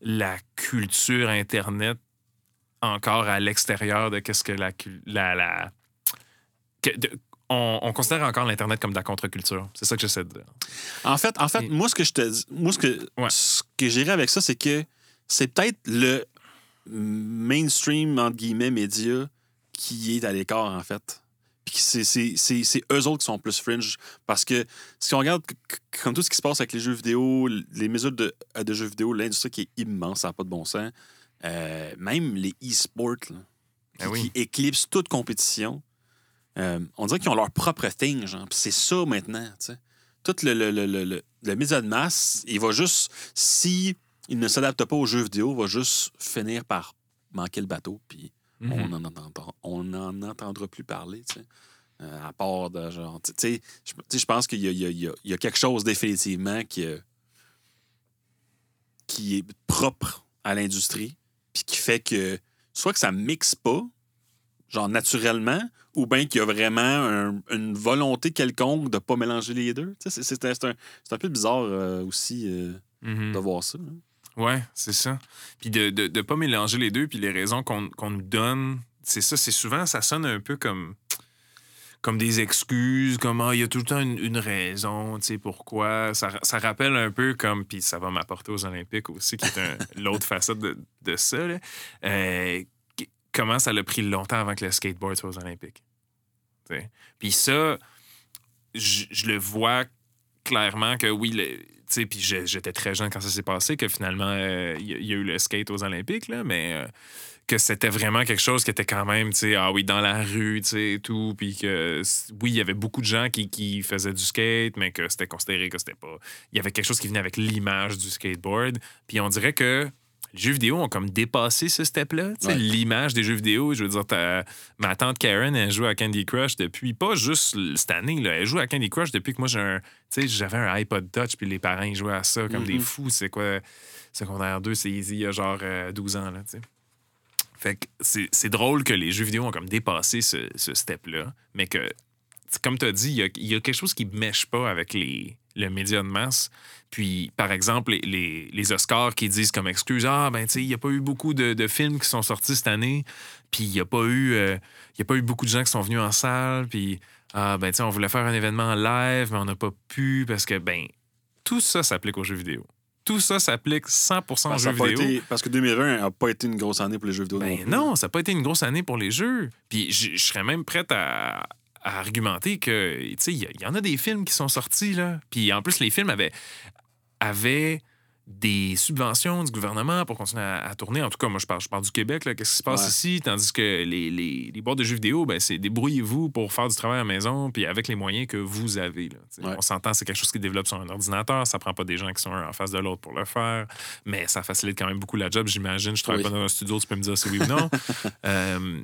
la culture Internet encore à l'extérieur de qu'est-ce que la... la, la que- de- on, on considère encore l'Internet comme de la contre-culture. C'est ça que j'essaie de dire. En fait, en fait Et- moi, ce que je te dis, moi, ce que, Ouais. ce que j'irais avec ça, c'est que c'est peut-être le mainstream, entre guillemets, média qui est à l'écart, en fait. Puis c'est- eux autres qui sont plus fringe. Parce que si on regarde comme tout ce qui se passe avec les jeux vidéo, les mesures de, euh, de jeux vidéo, l'industrie qui est immense, ça n'a pas de bon sens. Euh, même les e-sports, Ben oui. qui éclipsent toute compétition. Euh, on dirait qu'ils ont leur propre thing, genre. Puis c'est ça maintenant, tu sais. Tout le, le, le, le, le- le média de masse, il va juste, si il ne s'adapte pas aux jeux vidéo, va juste finir par manquer le bateau, puis Mhm. on n'en entendra, on n'en entendra plus parler, tu sais. Euh, à part de genre, tu sais, je tu sais, je pense qu'il y a, il y a- il y a- il y a quelque chose définitivement qui, euh, qui est propre à l'industrie, puis qui fait que soit que ça mixe pas, genre naturellement, ou bien qu'il y a vraiment un- une volonté quelconque de pas mélanger les deux? C'est- un, peu bizarre euh, aussi euh, Mhm. de voir ça. hein. Ouais, c'est ça. Puis de ne de, de pas mélanger les deux, puis les raisons qu'on nous donne, c'est ça, c'est souvent, ça sonne un peu comme comme des excuses, comme ah, il y a tout le temps une, une raison, tu sais, pourquoi. Ça, ça rappelle un peu comme, puis ça va m'apporter aux Olympiques aussi, qui est l'autre facette de, de ça, là. Euh, comment ça l'a pris longtemps avant que le skateboard soit aux Olympiques. Puis ça, je le vois clairement que oui, le- puis j'étais très jeune quand ça s'est passé, que finalement, euh, il il y a eu le skate aux Olympiques, là, mais euh, que c'était vraiment quelque chose qui était quand même, tu ah oui, dans la rue, tu sais, tout, puis que, oui, il y avait beaucoup de gens qui, qui faisaient du skate, mais que c'était considéré que c'était pas... Il y avait quelque chose qui venait avec l'image du skateboard, puis on dirait que les jeux vidéo ont comme dépassé ce step-là, Ouais. l'image des jeux vidéo, je veux dire, ta- ma tante Karen, elle joue à Candy Crush depuis, pas juste cette année, là, elle joue à Candy Crush depuis que moi, j'ai un, tu sais, j'avais un iPod Touch, puis les parents, ils jouaient à ça comme des fous. C'est quoi, secondaire 2, c'est easy, il y a genre euh, 12 ans, là. Fait que c'est drôle que les jeux vidéo ont comme dépassé ce, ce step-là, mais que, comme tu as dit, il y, y a quelque chose qui ne mèche pas avec les, le média de masse. Puis, par exemple, les, les, les Oscars qui disent comme excuse Ah, ben, tu sais, il n'y a pas eu beaucoup de, de films qui sont sortis cette année, puis il n'y a, pas eu, euh, y a pas eu beaucoup de gens qui sont venus en salle, puis ah, ben, tu sais, on voulait faire un événement en live, mais on n'a pas pu parce que, ben, tout ça s'applique aux jeux vidéo. Tout ça s'applique 100% aux Parce, que ça jeux vidéo. été- parce que 2020 n'a pas été une grosse année pour les jeux vidéo. Ben non, ça n'a pas été une grosse année pour les jeux. Puis je je serais même prête à, à argumenter que, tu sais, il y, en a des films qui sont sortis, là. Puis en plus, les films avaient, avaient des subventions du gouvernement pour continuer à, à tourner. En tout cas, moi, je parle, je parle du Québec, là. Qu'est-ce qui se passe Ouais. ici? Tandis que les, les, les boîtes de jeux vidéo, ben, c'est débrouillez-vous pour faire du travail à la maison, puis avec les moyens que vous avez, là. Ouais. On s'entend, c'est quelque chose qui développe sur un ordinateur. Ça prend pas des gens qui sont un en face de l'autre pour le faire, mais ça facilite quand même beaucoup la job, j'imagine. Je travaille Oui. pas dans un studio, tu peux me dire si oui ou non. Euh,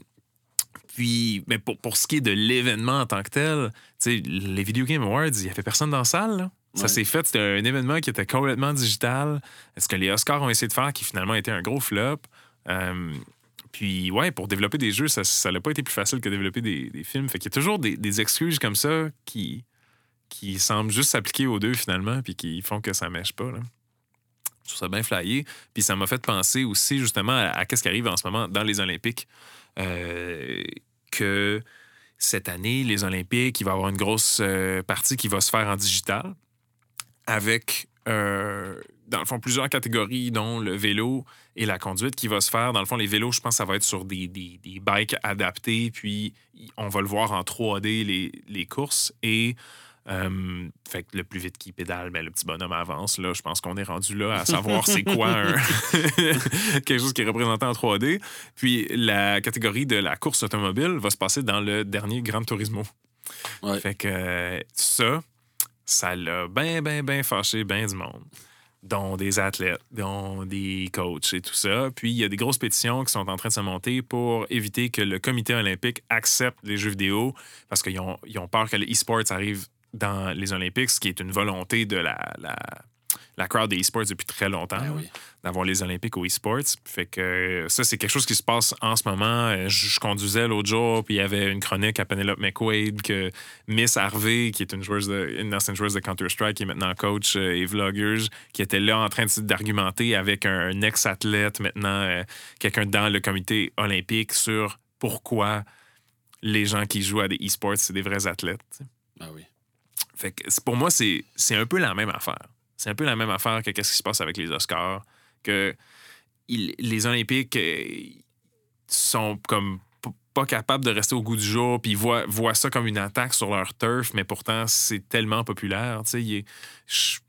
puis, mais pour, pour ce qui est de l'événement en tant que tel, tu sais, les Video Game Awards, il n'y avait personne dans la salle. là. Ça Ouais. s'est fait, c'était un événement qui était complètement digital. Ce que les Oscars ont essayé de faire, qui finalement a été un gros flop? Euh, puis, ouais, pour développer des jeux, ça n'a pas été plus facile que développer des, des films. Fait qu'il y a toujours des, des excuses comme ça qui, qui semblent juste s'appliquer aux deux, finalement, puis qui font que ça mèche pas. Là. Je trouve ça bien flyé. Puis ça m'a fait penser aussi, justement, à, à ce qui arrive en ce moment dans les Olympiques. Euh, que cette année, les Olympiques, il va y avoir une grosse euh, partie qui va se faire en digital avec, euh, dans le fond, plusieurs catégories, dont le vélo et la conduite qui va se faire. Dans le fond, les vélos, je pense que ça va être sur des, des, des bikes adaptés, puis on va le voir en 3D, les, les courses. Et euh, fait que le plus vite qu'il pédale, ben, le petit bonhomme avance. Là, je pense qu'on est rendu là à savoir c'est quoi un- quelque chose qui est représenté en 3D. Puis la catégorie de la course automobile va se passer dans le dernier Gran Turismo. Ouais. Fait que euh, ça, ça l'a bien, bien, bien fâché bien du monde dont des athlètes, dont des coachs et tout ça. Puis il y a des grosses pétitions qui sont en train de se monter pour éviter que le comité olympique accepte les jeux vidéo parce qu'ils ont, ils ont peur que le e-sports arrive dans les Olympiques, ce qui est une volonté de la, la, la crowd des e-sports depuis très longtemps, Ben oui. d'avoir les Olympiques au e-sports. Fait que ça, c'est quelque chose qui se passe en ce moment. Euh, Je, je conduisais l'autre jour, puis il y avait une chronique à Penelope McQuaid que Miss Harvey, qui est une, joueuse de, une ancienne joueuse de Counter-Strike, qui est maintenant coach euh, et vlogueuse, qui était là en train d'argumenter avec un, un ex-athlète, maintenant euh, quelqu'un dans le comité olympique, sur pourquoi les gens qui jouent à des e-sports, c'est des vrais athlètes. Ben oui. Fait que pour moi, c'est un peu la même affaire. C'est un peu la même affaire que qu'est-ce qui se passe avec les Oscars. Que il- les Olympiques euh, sont comme pas capables de rester au goût du jour, puis ils voient, voient ça comme une attaque sur leur turf, mais pourtant, c'est tellement populaire. Tu sais,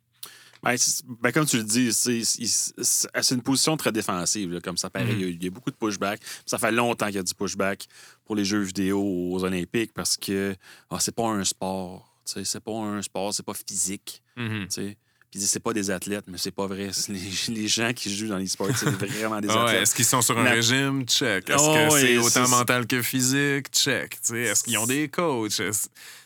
Ben, ben, comme tu le dis, c'est une position très défensive, là, comme ça paraît. Mhm. Il y a- il y, a beaucoup de pushback. Ça fait longtemps qu'il y a du pushback pour les jeux vidéo aux Olympiques parce que ah, c'est pas un sport. C'est pas un sport, c'est pas physique. Tu sais. Puis c'est pas des athlètes, mais c'est pas vrai. Les, les gens qui jouent dans l'e-sport, c'est vraiment des Ah ouais, athlètes. Est-ce qu'ils sont sur un régime? Check. Est-ce Oh, que ouais, c'est autant mental que physique? Check. Est-ce qu'ils ont des coachs?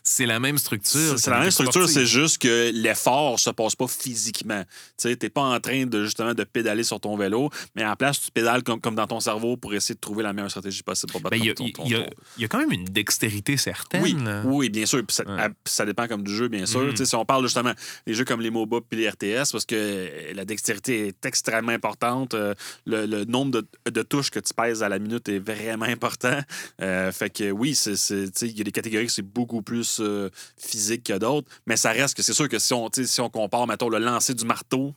C'est la même structure. C'est la même structure, c'est juste que l'effort se passe pas physiquement. Tu sais, t'es pas en train de justement de pédaler sur ton vélo, mais en place, tu pédales comme, comme dans ton cerveau pour essayer de trouver la meilleure stratégie possible pour battre Ben, il y, a- ton, ton- il y a- y quand même une dextérité certaine. Oui, oui, bien sûr. Ça, Ouais. à- ça dépend comme du jeu, bien sûr. Sais, Si on parle justement des jeux comme les MOBA puis les RTS, parce que la dextérité est extrêmement importante. euh, le, le nombre de, de touches que tu pèses à la minute est vraiment important. Euh, fait que oui, il y a des catégories qui c'est beaucoup plus euh, physique que d'autres. Mais ça reste que c'est sûr que si on, si on compare, mettons, le lancer du marteau,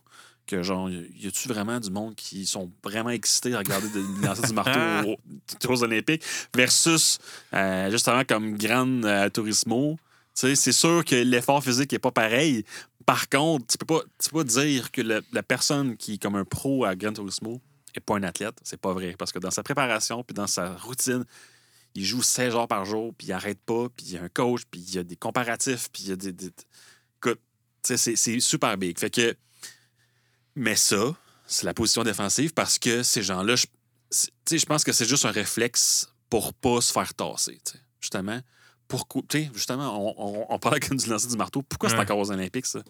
que genre, y a-tu vraiment du monde qui sont vraiment excités à regarder de le lancer du marteau aux, aux Olympiques versus euh, justement comme Gran euh, Turismo? C'est sûr que l'effort physique n'est pas pareil. Par contre, tu peux pas, tu peux pas dire que la personne qui est comme un pro à Gran Turismo n'est pas un athlète. C'est pas vrai. Parce que dans sa préparation puis dans sa routine, il joue 16 heures par jour, puis il arrête pas, puis il y a un coach, puis il y a des comparatifs, puis il y a des. des- Écoute, tu sais, c'est c'est super big. Fait que. Mais ça, c'est la position défensive parce que ces gens-là, je je pense que c'est juste un réflexe pour pas se faire tasser, justement. Pourquoi, justement, on, on, on parlait comme du lancer du marteau. Pourquoi c'est encore aux Olympiques, ça?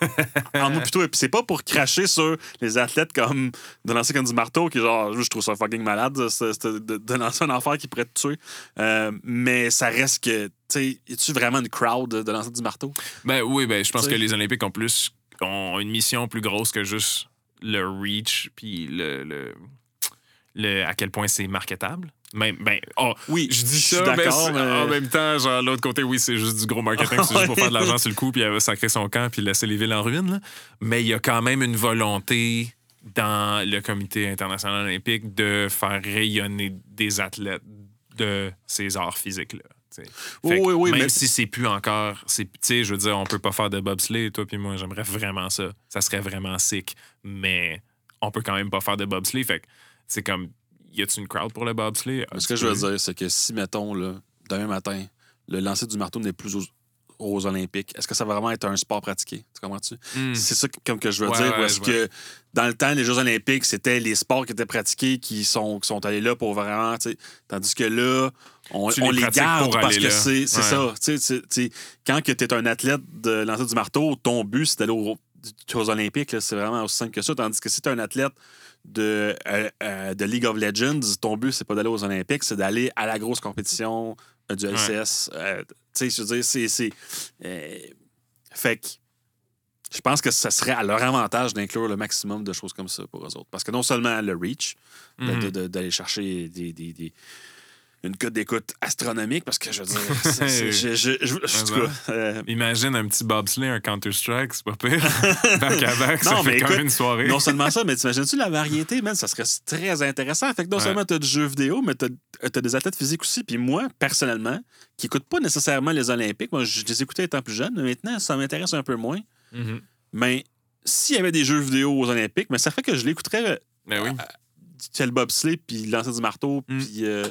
en nous plutôt. Et puis c'est pas pour cracher sur les athlètes comme de lancer comme du marteau, qui genre, je trouve ça fucking malade, de, de lancer un enfer qui pourrait te tuer. Euh, mais ça reste que, tu sais, es-tu vraiment une crowd de, de lancer du marteau? Ben oui, ben je pense T'sais. que les Olympiques ont plus ont une mission plus grosse que juste le reach puis le, le, le- à quel point c'est marketable. Même ben oh, Oui, je dis ça, mais en même temps, genre l'autre côté, oui, c'est juste du gros marketing, c'est juste pour faire de l'argent sur le coup, puis va sacrer son camp, puis laisser les villes en ruine. là. Mais il y a quand même une volonté dans le Comité international olympique de faire rayonner des athlètes de ces arts physiques-là. Oui, oui, oui, même mais- si c'est plus encore. c'est- Tu sais, je veux dire, on peut pas faire de bobsleigh, toi puis moi, j'aimerais vraiment ça. Ça serait vraiment sick. Mais on peut quand même pas faire de bobsleigh. Fait que c'est comme. Y a-tu une crowd pour le bobsleigh? Ce que je veux dire, c'est que si, mettons, là, demain matin, le lancer du marteau n'est plus aux, aux Olympiques? Est-ce que ça va vraiment être un sport pratiqué? Tu comprends-tu? Hmm. C'est ça que- comme que je veux Ouais, dire. ouais, ou est-ce je que dans le temps, les Jeux Olympiques, c'était les sports qui étaient pratiqués qui sont, qui sont allés là pour vraiment. tu Tandis que là, on, Tu on les les garde parce que c'est Ouais. ça. Tu tu- tu quand tu es un athlète de lancer du marteau, ton but, c'est d'aller aux, aux Olympiques. C'est vraiment aussi simple que ça. Tandis que si tu es un athlète de, euh, euh, de League of Legends, ton but, c'est pas d'aller aux Olympiques, c'est d'aller à la grosse compétition euh, du LCS. Tu sais, je veux dire, c'est. fait que je pense que ça serait à leur avantage d'inclure le maximum de choses comme ça pour eux autres. Parce que non seulement le reach, de- d'aller chercher des, des- des- une cote d'écoute astronomique, parce que je veux dire, c'est- c'est- je, je, je- en tout Ouais, cas, euh, Imagine un petit bobsleigh, un Counter-Strike, c'est pas pire. back à back, ça Non, fait mais quand même une soirée. non seulement ça, mais t'imagines-tu la variété, man, ça serait très intéressant. Fait que non Ouais. seulement t'as du jeu vidéo, mais t'as as des athlètes physiques aussi. Puis moi, personnellement, qui écoute pas nécessairement les Olympiques, moi, je les écoutais étant plus jeune, mais maintenant, ça m'intéresse un peu moins. Mhm. Mais s'il y avait des jeux vidéo aux Olympiques, mais ça fait que je l'écouterais Ben oui. tu le bobsleigh, puis lancer du marteau, Mm. puis euh,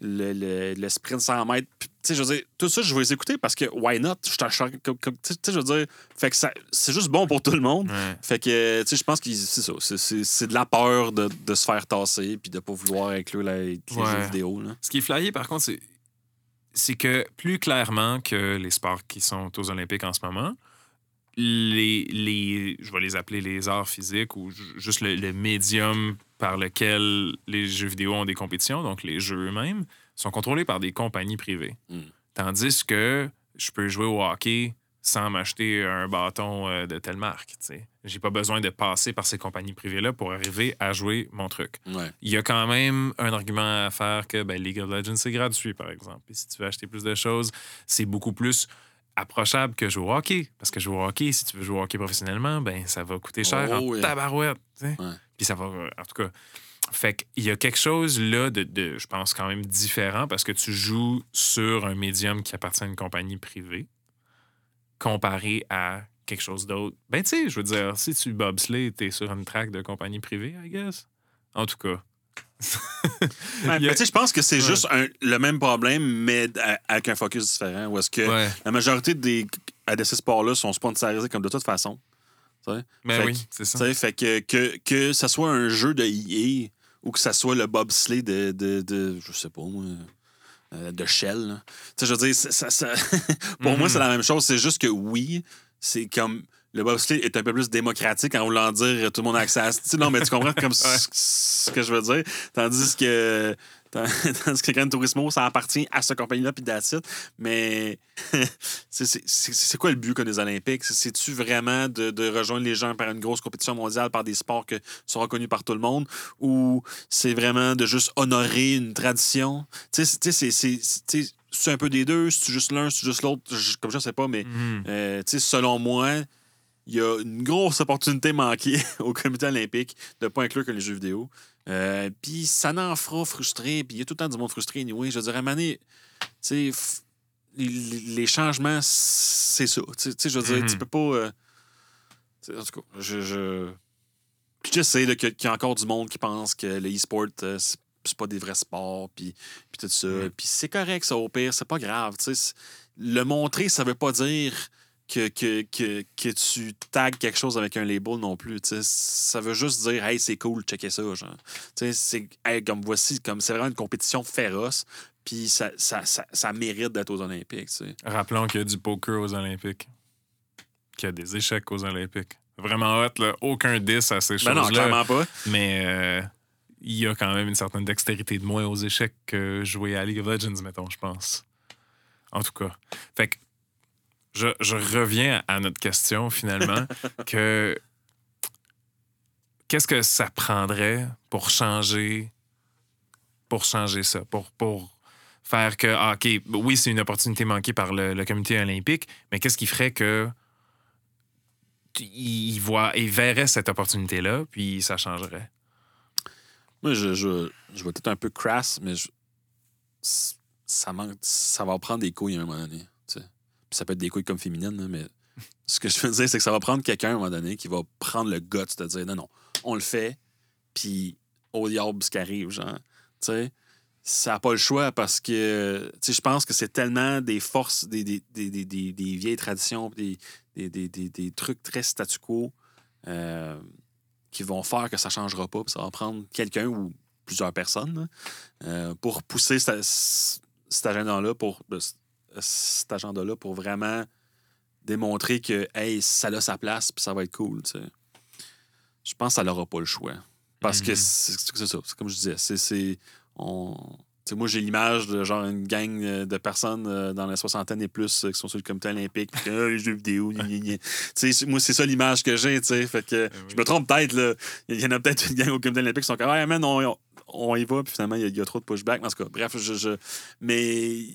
le, le, le sprint 100 mètres. Puis, Tu sais, je veux dire, tout ça, je vais les écouter parce que why not? Je comme- comme- Tu sais, je veux dire, fait que ça- c'est juste bon pour tout le monde. Ouais. Fait que, tu sais, je pense que c'est ça. c'est- C'est c'est de la peur de, de se faire tasser, puis de pas vouloir inclure la- les Ouais. jeux vidéo. Là. Ce qui est flyé, par contre, c'est, c'est que plus clairement que les sports qui sont aux Olympiques en ce moment, les, les je vais les appeler les arts physiques ou ju- juste le, le médium par lequel les jeux vidéo ont des compétitions, donc les jeux eux-mêmes, sont contrôlés par des compagnies privées. Mm. Tandis que je peux jouer au hockey sans m'acheter un bâton euh, de telle marque. J'ai pas besoin de passer par ces compagnies privées-là pour arriver à jouer mon truc Ouais. il y a quand même un argument à faire que ben, League of Legends, c'est gratuit, par exemple. Et si tu veux acheter plus de choses, c'est beaucoup plus approchable que jouer au hockey. Parce que jouer au hockey, si tu veux jouer au hockey professionnellement, ben ça va coûter cher Oh, en tabarouette. Ouais. Puis ça va, en tout cas... Fait qu'il y a quelque chose là de, de, je pense, quand même différent parce que tu joues sur un médium qui appartient à une compagnie privée comparé à quelque chose d'autre. Ben, tu sais, je veux dire, si tu bobsleigh, t'es sur une track de compagnie privée, I guess. En tout cas. Ouais, a- mais je pense que c'est Ouais. juste un- le même problème, mais avec un focus différent. Où est-ce que Ouais. la majorité des, de ces sports-là sont sponsorisés comme de toute façon. tu sais. Ben Fait oui, c'est ça. Fait que, que que ça soit un jeu de EA ou que ça soit le bobsleigh de, de, de je sais pas moi, euh, de Shell. là. Je veux dire, ça, ça- ça- pour moi, c'est la même chose. C'est juste que oui, c'est comme. Le bobsleigh est un peu plus démocratique en voulant dire tout le monde a accès à. sais, Non, mais tu comprends comme ce- ce que je veux dire. Tandis que. Tandis que Gran Turismo, ça appartient à cette compagnie-là, puis it. Mais c'est- quoi le but que des Olympiques? C'est- C'est-tu vraiment de, de rejoindre les gens par une grosse compétition mondiale, par des sports qui sont reconnus par tout le monde? Ou c'est vraiment de juste honorer une tradition? Tu sais, c'est- un peu des deux, c'est juste l'un, c'est juste l'autre, comme je sais pas, mais Mhm. euh, selon moi, il y a une grosse opportunité manquée au comité olympique de ne pas inclure que les jeux vidéo. Euh, puis ça n'en fera frustré, puis il y a tout le temps du monde frustré, anyway. Je veux dire, à tu sais, les, changements, c'est ça. Tu sais- je veux dire, Mhm. tu peux pas. euh, en tout cas, je. je... Puis je sais qu'il y a encore du monde qui pense que le e-sport, euh, c'est pas des vrais sports, puis, puis tout ça. Mhm. Puis c'est correct, ça, au pire, c'est pas grave. Le montrer, ça veut pas dire que, que, que, que tu tags quelque chose avec un label non plus. Ça veut juste dire, hey, c'est cool, checker ça. Genre. C'est hey, comme voici, comme c'est vraiment une compétition féroce, puis ça, ça, ça, ça mérite d'être aux Olympiques. Rappelons qu'il y a du poker aux Olympiques. Qu'il y a des échecs aux Olympiques. Vraiment hot, là. Aucun 10 à ces Ben non, choses-là. clairement pas. mais euh, il y a quand même une certaine dextérité de moins aux échecs que jouer à League of Legends, mettons, je pense. En tout cas. Fait que je, je reviens à notre question, finalement, que qu'est-ce que ça prendrait pour changer pour changer ça, pour, pour faire que, ah, OK, oui, c'est une opportunité manquée par le, le comité olympique, mais qu'est-ce qui ferait que il, voit, il verrait cette opportunité-là, puis ça changerait? Moi, je, je, je vais être un peu crass, mais je- ça, manque, ça va prendre des couilles à un moment donné. tu sais. Ça peut être des couilles comme féminines, mais ce que je veux dire, c'est que ça va prendre quelqu'un à un moment donné qui va prendre le guts de dire non, non, on le fait, puis au diable ce qui arrive, genre. Tu sais, ça n'a pas le choix parce que tu sais, je pense que c'est tellement des forces, des, des, des, des- vieilles traditions, des, des, trucs très statu quo euh, qui vont faire que ça ne changera pas. Puis ça va prendre quelqu'un ou plusieurs personnes euh, pour pousser cet agenda-là, pour cet agenda-là pour vraiment démontrer que hey, ça a sa place puis ça va être cool. tu sais. Je pense que ça n'aura pas le choix. Parce que Mhm. c'est c'est ça, c'est comme je disais, c'est- on- moi, j'ai l'image de genre une gang euh, de personnes euh, dans la soixantaine et plus euh, qui sont sur le comité olympique, puis Ah, les jeux vidéo, gna, moi, c'est ça l'image que j'ai, tu sais. Fait que oui. je me trompe peut-être, là. Il y en a peut-être une gang au comité olympique qui sont comme, ouais, man, on, on y va, puis finalement, il y, a- il y a trop de pushback. En tout cas, bref, je. je- mais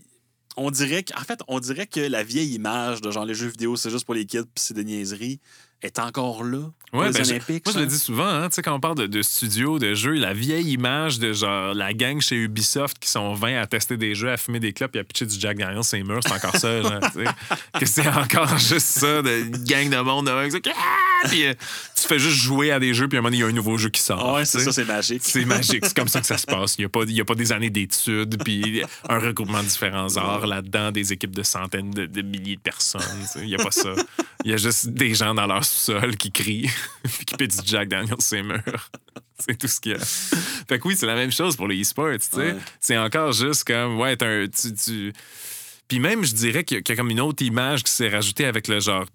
on dirait qu'en fait, on dirait que la vieille image de genre les jeux vidéo, c'est juste pour les kids, puis c'est des niaiseries, est encore là. Ouais, ben, je-. Moi, je le dis souvent, hein, tu sais, quand on parle de, de studios, de jeux, la vieille image de genre la gang chez Ubisoft qui sont 20 à tester des jeux, à fumer des clopes et à pitcher du Jack Daniels les murs, c'est encore ça, genre. Que c'est encore juste ça, de, gang de monde, qui- Ah! Puis, euh, tu fais juste jouer à des jeux, puis à un moment il y a un nouveau jeu qui sort. Ouais, c'est ça, c'est magique. C'est magique, c'est comme ça que ça se passe. Il n'y a, pas- il y a pas des années d'études, puis un regroupement de différents arts là-dedans, des équipes de centaines de, de milliers de personnes. Il n'y a pas ça. Il y a juste des gens dans leur sous-sol qui crient, puis qui Jack Daniels murs. C'est tout ce qu'il y a. Fait que oui, c'est la même chose pour les e-sports, tu sais. Ouais. C'est encore juste comme, ouais, t'as un- tu, tu- Puis même, je dirais qu'il y, a- qu'il y a comme une autre image qui s'est rajoutée avec le genre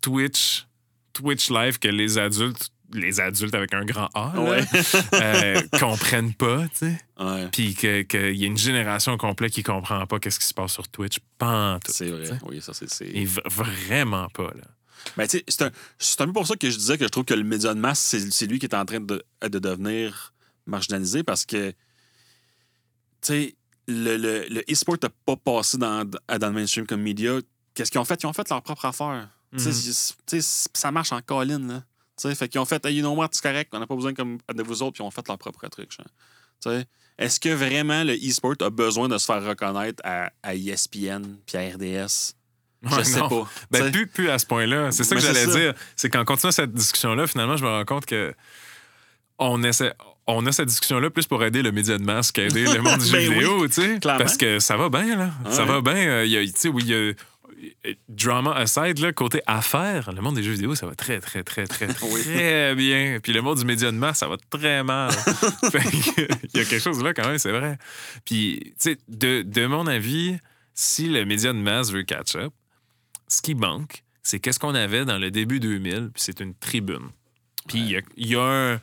Twitch, Twitch Live que les adultes, les adultes avec un grand A, là, Ouais. euh, comprennent pas, tu sais. Ouais. Puis qu'il y a une génération complète qui comprend pas qu'est-ce qui se passe sur Twitch. Pas tout. C'est vrai. Oui, ça, c'est. vraiment pas, là. Ben, c'est un, un peu pour ça que je disais que je trouve que le média de masse, c'est lui qui est en train de, de devenir marginalisé parce que, tu sais, le, le, le e-sport n'a pas passé dans, dans le mainstream comme média. Qu'est-ce qu'ils ont fait? Ils ont fait leur propre affaire. Tu sais, c'est- tu sais, ça marche en colline, là. Fait qu'ils ont fait, hey, you know what, c'est correct, on n'a pas besoin comme de vous autres, puis ils ont fait leur propre truc. est-ce que vraiment le e-sport a besoin de se faire reconnaître à, à ESPN puis à RDS? Je Ouais, sais non. pas. Ben, plus, plus à ce point-là. C'est ça que j'allais ça. dire. C'est qu'en continuant cette discussion-là, finalement, je me rends compte que on essaie. On a cette discussion-là plus pour aider le média de masse qu'aider le monde du jeu Ben oui, vidéo, tu sais. Parce que ça va bien, là. Ça Ouais. va bien. Euh, il y a- Tu sais, oui, il y a. Drama aside, là, côté affaires, le monde des jeux vidéo, ça va très, très, très, très, très bien. Puis le monde du média de masse, ça va très mal. Il y a quelque chose là, quand même, c'est vrai. Puis, tu sais, de, de mon avis, si le média de masse veut catch-up, ce qui manque, c'est qu'est-ce qu'on avait dans le début 2000, puis c'est une tribune. Puis il y a, il y a un,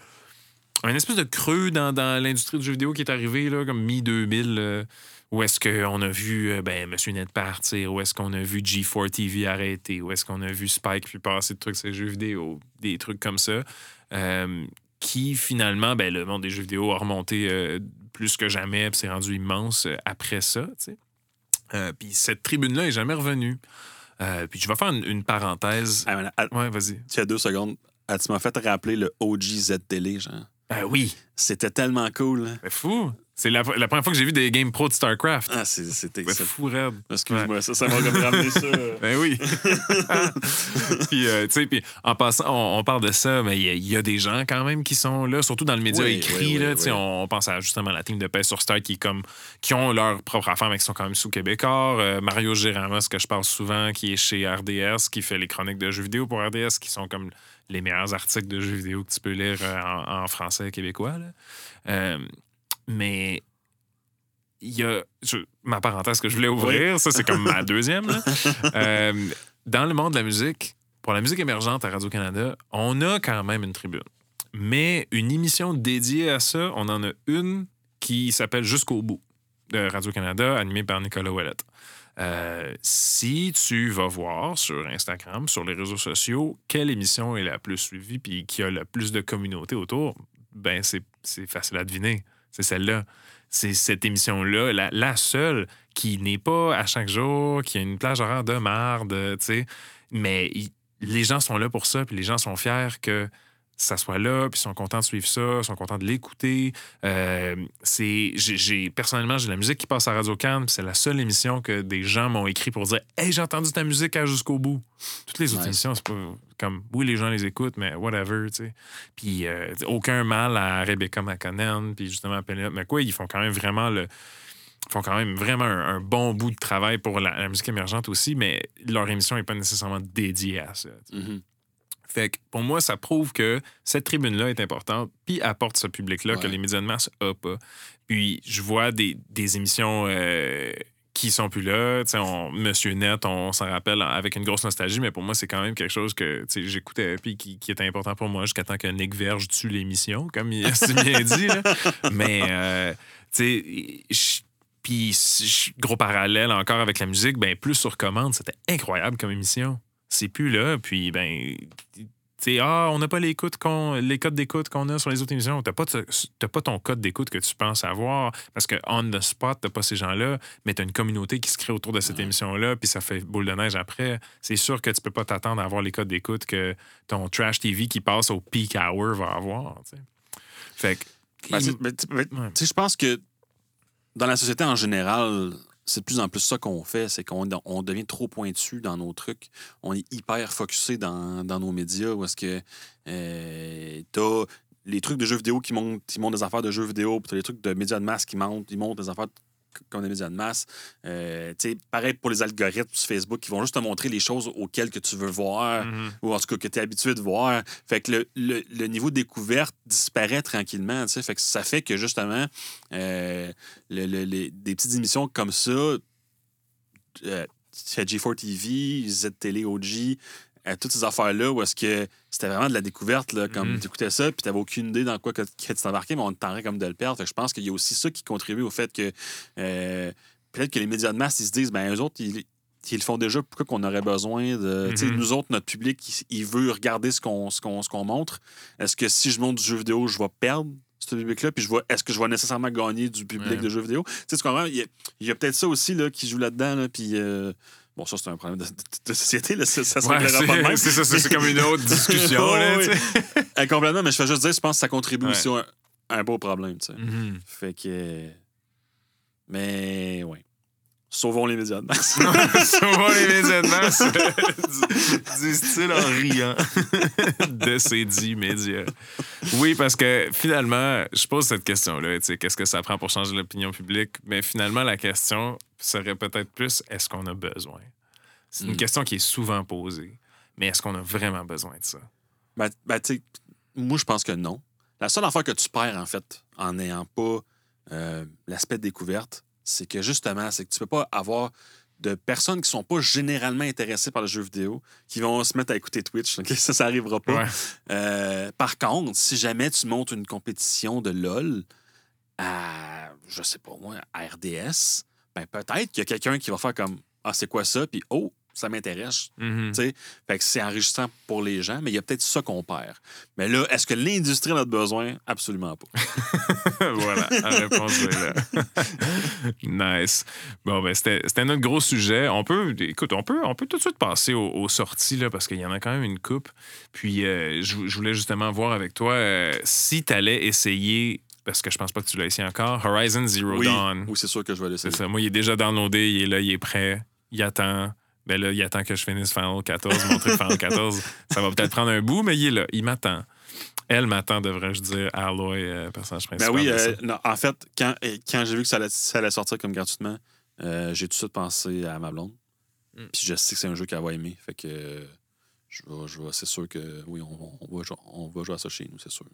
un espèce de creux dans, dans l'industrie du jeu vidéo qui est arrivé, là, comme mi-2000, où est-ce qu'on a vu euh, ben, Monsieur Net partir, où est-ce qu'on a vu G4 TV arrêter, où est-ce qu'on a vu Spike puis passer de trucs sur les jeux vidéo, des trucs comme ça, euh, qui finalement, ben, le monde des jeux vidéo a remonté euh, plus que jamais, puis s'est rendu immense euh, après ça. Euh, puis cette tribune-là est jamais revenue. Euh, puis je vais faire une, une parenthèse. ah, ah, Ouais, vas-y. Tu as deux secondes. Ah, tu m'as fait rappeler le OG Z-Télé, genre. Ben oui. C'était tellement cool. hein. C'est fou. C'est la, la première fois que j'ai vu des games pro de StarCraft. Ah, c'est- c'était fou raide. Excuse-moi, ça, ça m'a comme ramené ça. Ben oui. puis, euh, tu sais, puis en passant, on, on parle de ça, mais il y, a- il y a des gens quand même qui sont là, surtout dans le média Oui, écrit. oui, là, oui. On, on pense à justement la team de Paix sur Star qui, est comme, qui ont leur propre affaire, mais qui sont quand même sous Québécois. Euh, Mario Géramos, que je parle souvent, qui est chez RDS, qui fait les chroniques de jeux vidéo pour RDS, qui sont comme les meilleurs articles de jeux vidéo que tu peux lire euh, en, en français québécois. là. Euh, mais il y a je- ma parenthèse que je voulais ouvrir, ça c'est comme ma deuxième. là. Euh, dans le monde de la musique, pour la musique émergente à Radio-Canada, on a quand même une tribune. Mais une émission dédiée à ça, on en a une qui s'appelle Jusqu'au bout de Radio-Canada, animée par Nicolas Ouellette. Euh, si tu vas voir sur Instagram, sur les réseaux sociaux, quelle émission est la plus suivie puis qui a le plus de communauté autour, ben c'est c'est facile à deviner. C'est celle-là. C'est cette émission-là, la, seule qui n'est pas à chaque jour, qui a une plage horaire de marde, tu sais. Mais les gens sont là pour ça, puis les gens sont fiers que ça soit là, puis ils sont contents de suivre ça, ils sont contents de l'écouter. Euh, c'est, j'ai, j'ai- personnellement, j'ai la musique qui passe à Radio Cannes, c'est la seule émission que des gens m'ont écrit pour dire Hey, j'ai entendu ta musique à jusqu'au bout. Toutes les autres émissions, c'est pas comme oui, les gens les écoutent, mais whatever, tu sais. Puis euh, aucun mal à Rebecca McConnell, puis justement à Penelope McQuaid, ils font quand même vraiment le. ils font quand même vraiment un, un bon bout de travail pour la, la musique émergente aussi, mais leur émission n'est pas nécessairement dédiée à ça. Mhm. Fait que pour moi, ça prouve que cette tribune-là est importante, puis apporte ce public-là que les médias de masse n'ont pas. Puis je vois des, des émissions euh, qui sont plus là. On- Monsieur Net, on s'en rappelle avec une grosse nostalgie, mais pour moi, c'est quand même quelque chose que j'écoutais puis qui, qui était important pour moi jusqu'à temps que Nick Verge tue l'émission, comme il a si bien dit. là. Mais, euh, tu sais, puis gros parallèle encore avec la musique, ben plus sur commande, c'était incroyable comme émission. C'est plus là, puis ben tu sais, ah, on n'a pas les, qu'on- les codes d'écoute qu'on a sur les autres émissions. Tu n'as pas, pas ton code d'écoute que tu penses avoir parce que on the spot, tu pas ces gens-là, mais tu as une communauté qui se crée autour de cette émission-là, puis ça fait boule de neige après. C'est sûr que tu peux pas t'attendre à avoir les codes d'écoute que ton trash TV qui passe au peak hour va avoir. Fait que. Ben, Ouais. je pense que dans la société en général, c'est de plus en plus ça qu'on fait, c'est qu'on on devient trop pointu dans nos trucs. On est hyper focusé dans, nos médias où est-ce que euh, t'as les trucs de jeux vidéo qui montent, qui montent des affaires de jeux vidéo, puis t'as les trucs de médias de masse qui montent, ils montent des affaires c- comme des médias de masse. Euh, tu sais, pareil pour les algorithmes sur Facebook qui vont juste te montrer les choses auxquelles que tu veux voir Mhm. ou en tout cas que tu es habitué de voir. Fait que le, le- le niveau de découverte disparaît tranquillement. tu sais. Fait que ça fait que justement, euh, le- le- les- des petites émissions comme ça, euh, G4 TV, Z-Télé OG, euh, toutes ces affaires-là où est-ce que c'était vraiment de la découverte, là, comme Mhm. tu écoutais ça, puis tu n'avais aucune idée dans quoi que, que tu t'embarquais, mais on t'en comme de le perdre. Fait que je pense qu'il y a aussi ça qui contribue au fait que euh, peut-être que les médias de masse, ils se disent, ben eux autres, ils, ils le font déjà, pourquoi qu'on aurait besoin de. Mhm. nous autres, notre public, il, veut regarder ce qu'on ce qu'on- ce qu'on montre. Est-ce que si je montre du jeu vidéo, je vais perdre ce public-là? Puis je vais, est-ce que je vais nécessairement gagner du public Ouais. de jeux vidéo? Tu sais, tu comprends? Il y a, il y a peut-être ça aussi là, qui joue là-dedans. Là, puis. euh, Bon, ça, c'est un problème de, société. Là, ça ça se Ouais, réglera pas de même. c'est ça, c'est comme une autre discussion. là, Oui. Euh, complètement, mais je fais juste dire, je pense que ça contribue Ouais. aussi à un, un beau problème. Mhm. Fait que. Mais, oui. Sauvons les médias de. Souvent les médias de du style en riant de ces dix médias. Oui, parce que finalement, je pose cette question-là, qu'est-ce que ça prend pour changer l'opinion publique? Mais finalement, la question serait peut-être plus est-ce qu'on a besoin? C'est une Mm. question qui est souvent posée. Mais est-ce qu'on a vraiment besoin de ça? Ben, ben, tu sais, moi, je pense que non. La seule affaire que tu perds, en fait, en n'ayant pas euh, l'aspect découverte, c'est que justement, c'est que tu peux pas avoir de personnes qui sont pas généralement intéressées par le jeu vidéo qui vont se mettre à écouter Twitch. Ça, ça arrivera pas. Ouais. Euh, par contre, si jamais tu montes une compétition de LOL à, je sais pas moi, à RDS, ben peut-être qu'il y a quelqu'un qui va faire comme Ah, c'est quoi ça? Puis Oh, ça m'intéresse. Mhm. Tu sais, fait que c'est enrichissant pour les gens, mais il y a peut-être ça qu'on perd. Mais là, est-ce que l'industrie en a besoin? Absolument pas. voilà, la réponse est là. nice. Bon, ben, c'était c'était notre gros sujet. On peut, écoute, on peut, on peut tout de suite passer aux, aux sorties, là, parce qu'il y en a quand même une coupe. Puis, euh, je, je voulais justement voir avec toi euh, si tu allais essayer, parce que je pense pas que tu l'as essayé encore, Horizon Zero Oui, Dawn. oui c'est sûr que je vais ça. Moi, il est déjà downloadé, il est là, il est prêt, il attend. Ben là, il attend que je finisse Final 14, mon truc Final 14. Ça va peut-être prendre un bout, mais il est là, il m'attend. Elle m'attend, devrais-je dire, Aloy, euh, personnage Ben principal. oui, de ça. euh, non, en fait, quand, euh, quand j'ai vu que ça allait, ça allait sortir comme gratuitement, euh, j'ai tout de suite pensé à ma blonde. Mm. Puis je sais que c'est un jeu qu'elle va aimer. Fait que je vais, je vais- c'est sûr que oui, on, on va, jouer- on va jouer à ça chez nous, c'est sûr.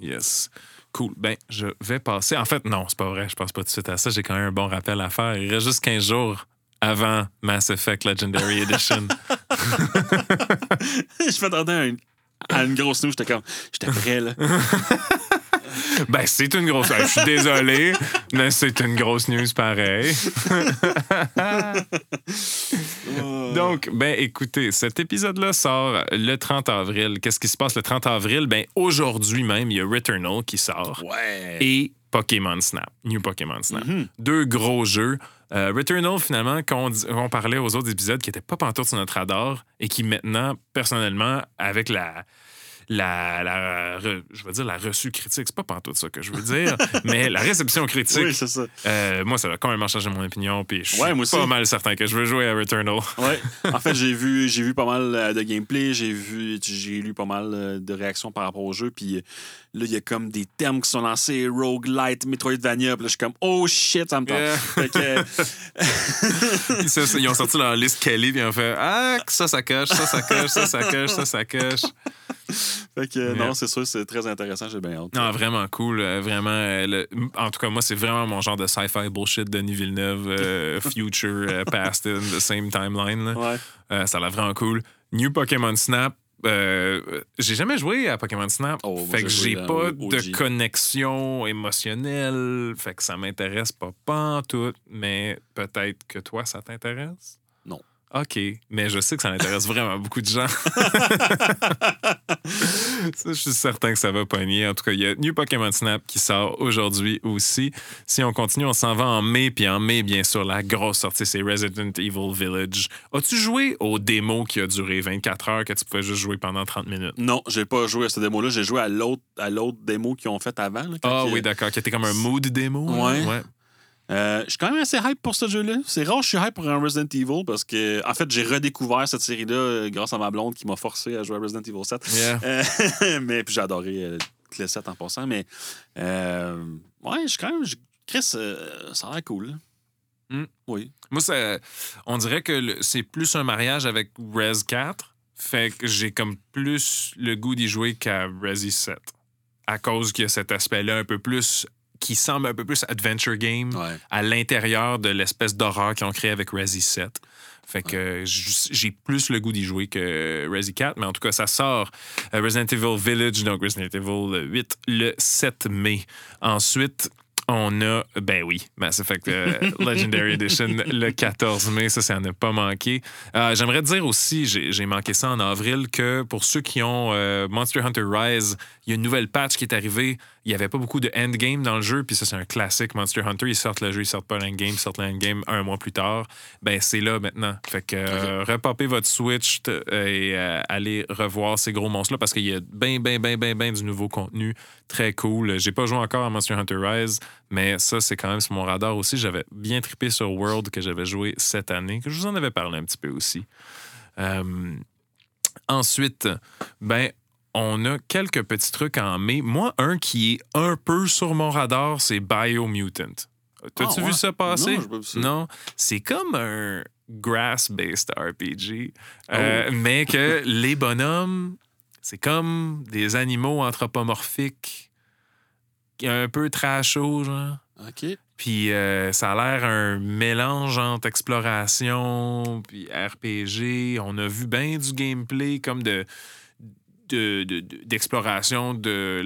Yes. Cool. Ben, je vais passer. En fait, non, c'est pas vrai. Je pense pas tout de suite à ça. J'ai quand même un bon rappel à faire. Il reste juste 15 jours avant Mass Effect Legendary Edition. je m'attendais à une, à une grosse news. J'étais comme, j'étais prêt, là. ben, c'est une grosse. Je suis désolé, mais c'est une grosse news pareil. Donc, ben, écoutez, cet épisode-là sort le 30 avril. Qu'est-ce qui se passe le 30 avril? Ben, aujourd'hui même, il y a Returnal qui sort. ouais. et Pokémon Snap, New Pokémon Snap. Mhm. Deux gros jeux. Euh, Returnal, finalement, qu'on parlait aux autres épisodes qui n'étaient pas pantoute sur notre radar et qui maintenant, personnellement, avec la, la, la re- je veux dire la reçue critique, c'est pas pantoute ça que je veux dire, mais la réception critique, Oui, c'est ça. euh, moi, ça a complètement changé mon opinion, puis je suis Ouais, moi aussi. pas mal certain que je veux jouer à Returnal. Ouais. En fait, j'ai vu, j'ai vu pas mal euh, de gameplay, j'ai vu, j'ai lu pas mal euh, de réactions par rapport au jeu, puis là, il y a comme des termes qui sont lancés, roguelite, Metroidvania, puis là, je suis comme, oh shit, ça me tente. Yeah. Fait que, ils ont sorti leur liste Kelly, puis ils ont fait Ah, ça, ça coche, ça, ça coche, ça, ça coche, ça, ça coche. fait que, euh, Yeah. non, c'est sûr, c'est très intéressant, j'ai bien hâte. Non, vraiment cool. euh, Vraiment. euh, le- En tout cas, moi, c'est vraiment mon genre de sci-fi bullshit de Denis Villeneuve, future, past in the same timeline. là. Ouais. Ça a l'air vraiment cool. New Pokémon Snap. j'ai jamais joué à Pokémon Snap. Oh, fait que j'ai pas de connexion émotionnelle. Fait que ça m'intéresse pas, pas en tout. Mais peut-être que toi, ça t'intéresse? OK. Mais je sais que ça intéresse vraiment beaucoup de gens. Ça, je suis certain que ça va pogner. En tout cas, il y a New Pokémon Snap qui sort aujourd'hui aussi. Si on continue, on s'en va en mai. Puis en mai, bien sûr, la grosse sortie, c'est Resident Evil Village. As-tu joué au démo qui a duré 24 heures que tu pouvais juste jouer pendant 30 minutes? Non, j'ai pas joué à cette démo-là, j'ai joué à l'autre, à l'autre démo qu'ils ont fait avant. là, Ah oui, d'accord. Qui était comme un mood démo. là? Ouais. Euh, je suis quand même assez hype pour ce jeu-là. C'est rare que je suis hype pour un Resident Evil parce que, en fait, j'ai redécouvert cette série-là euh, grâce à ma blonde qui m'a forcé à jouer à Resident Evil 7. Yeah. Euh, mais puis j'ai adoré euh, le 7 en passant. Mais ouais, je suis quand même. je- Chris, euh, ça a l'air cool. Mm. Oui. Moi, ça- on dirait que c'est plus un mariage avec Res 4. Fait que j'ai comme plus le goût d'y jouer qu'à Resi 7. À cause qu'il y a cet aspect-là un peu plus qui semble un peu plus adventure game Ouais. à l'intérieur de l'espèce d'horreur qu'ils ont créé avec Resi 7. Fait que j'ai plus le goût d'y jouer que Resi 4, mais en tout cas, ça sort euh, Resident Evil Village, donc Resident Evil 8, le 7 mai. Ensuite, on a, ben oui, Mass Effect euh, Legendary Edition le 14 mai, ça, ça n'a pas manqué. Euh, J'aimerais dire aussi, j'ai j'ai manqué ça en avril, que pour ceux qui ont euh, Monster Hunter Rise, il y a une nouvelle patch qui est arrivée. Il n'y avait pas beaucoup de endgame dans le jeu, puis ça, c'est un classique Monster Hunter. Ils sortent le jeu, ils sortent pas l'endgame, ils sortent l'endgame un mois plus tard. Ben, c'est là maintenant. Fait que euh, votre Switch t- et euh, allez revoir ces gros monstres-là parce qu'il y a bien, bien, bien, bien, bien du nouveau contenu très cool. J'ai pas joué encore à Monster Hunter Rise, mais ça, c'est quand même sur mon radar aussi. J'avais bien trippé sur World que j'avais joué cette année, que je vous en avais parlé un petit peu aussi. Euh, ensuite, ben, on a quelques petits trucs en mai. Moi, un qui est un peu sur mon radar, c'est Biomutant. T'as-tu Ah, vu ça passer? Non, pas vu ça. Non. C'est comme un grass-based RPG, euh, Oh. mais que les bonhommes, c'est comme des animaux anthropomorphiques, un peu trasho, genre. OK. Puis euh, ça a l'air un mélange entre exploration puis RPG. On a vu bien du gameplay comme de de- de- de- d'exploration de,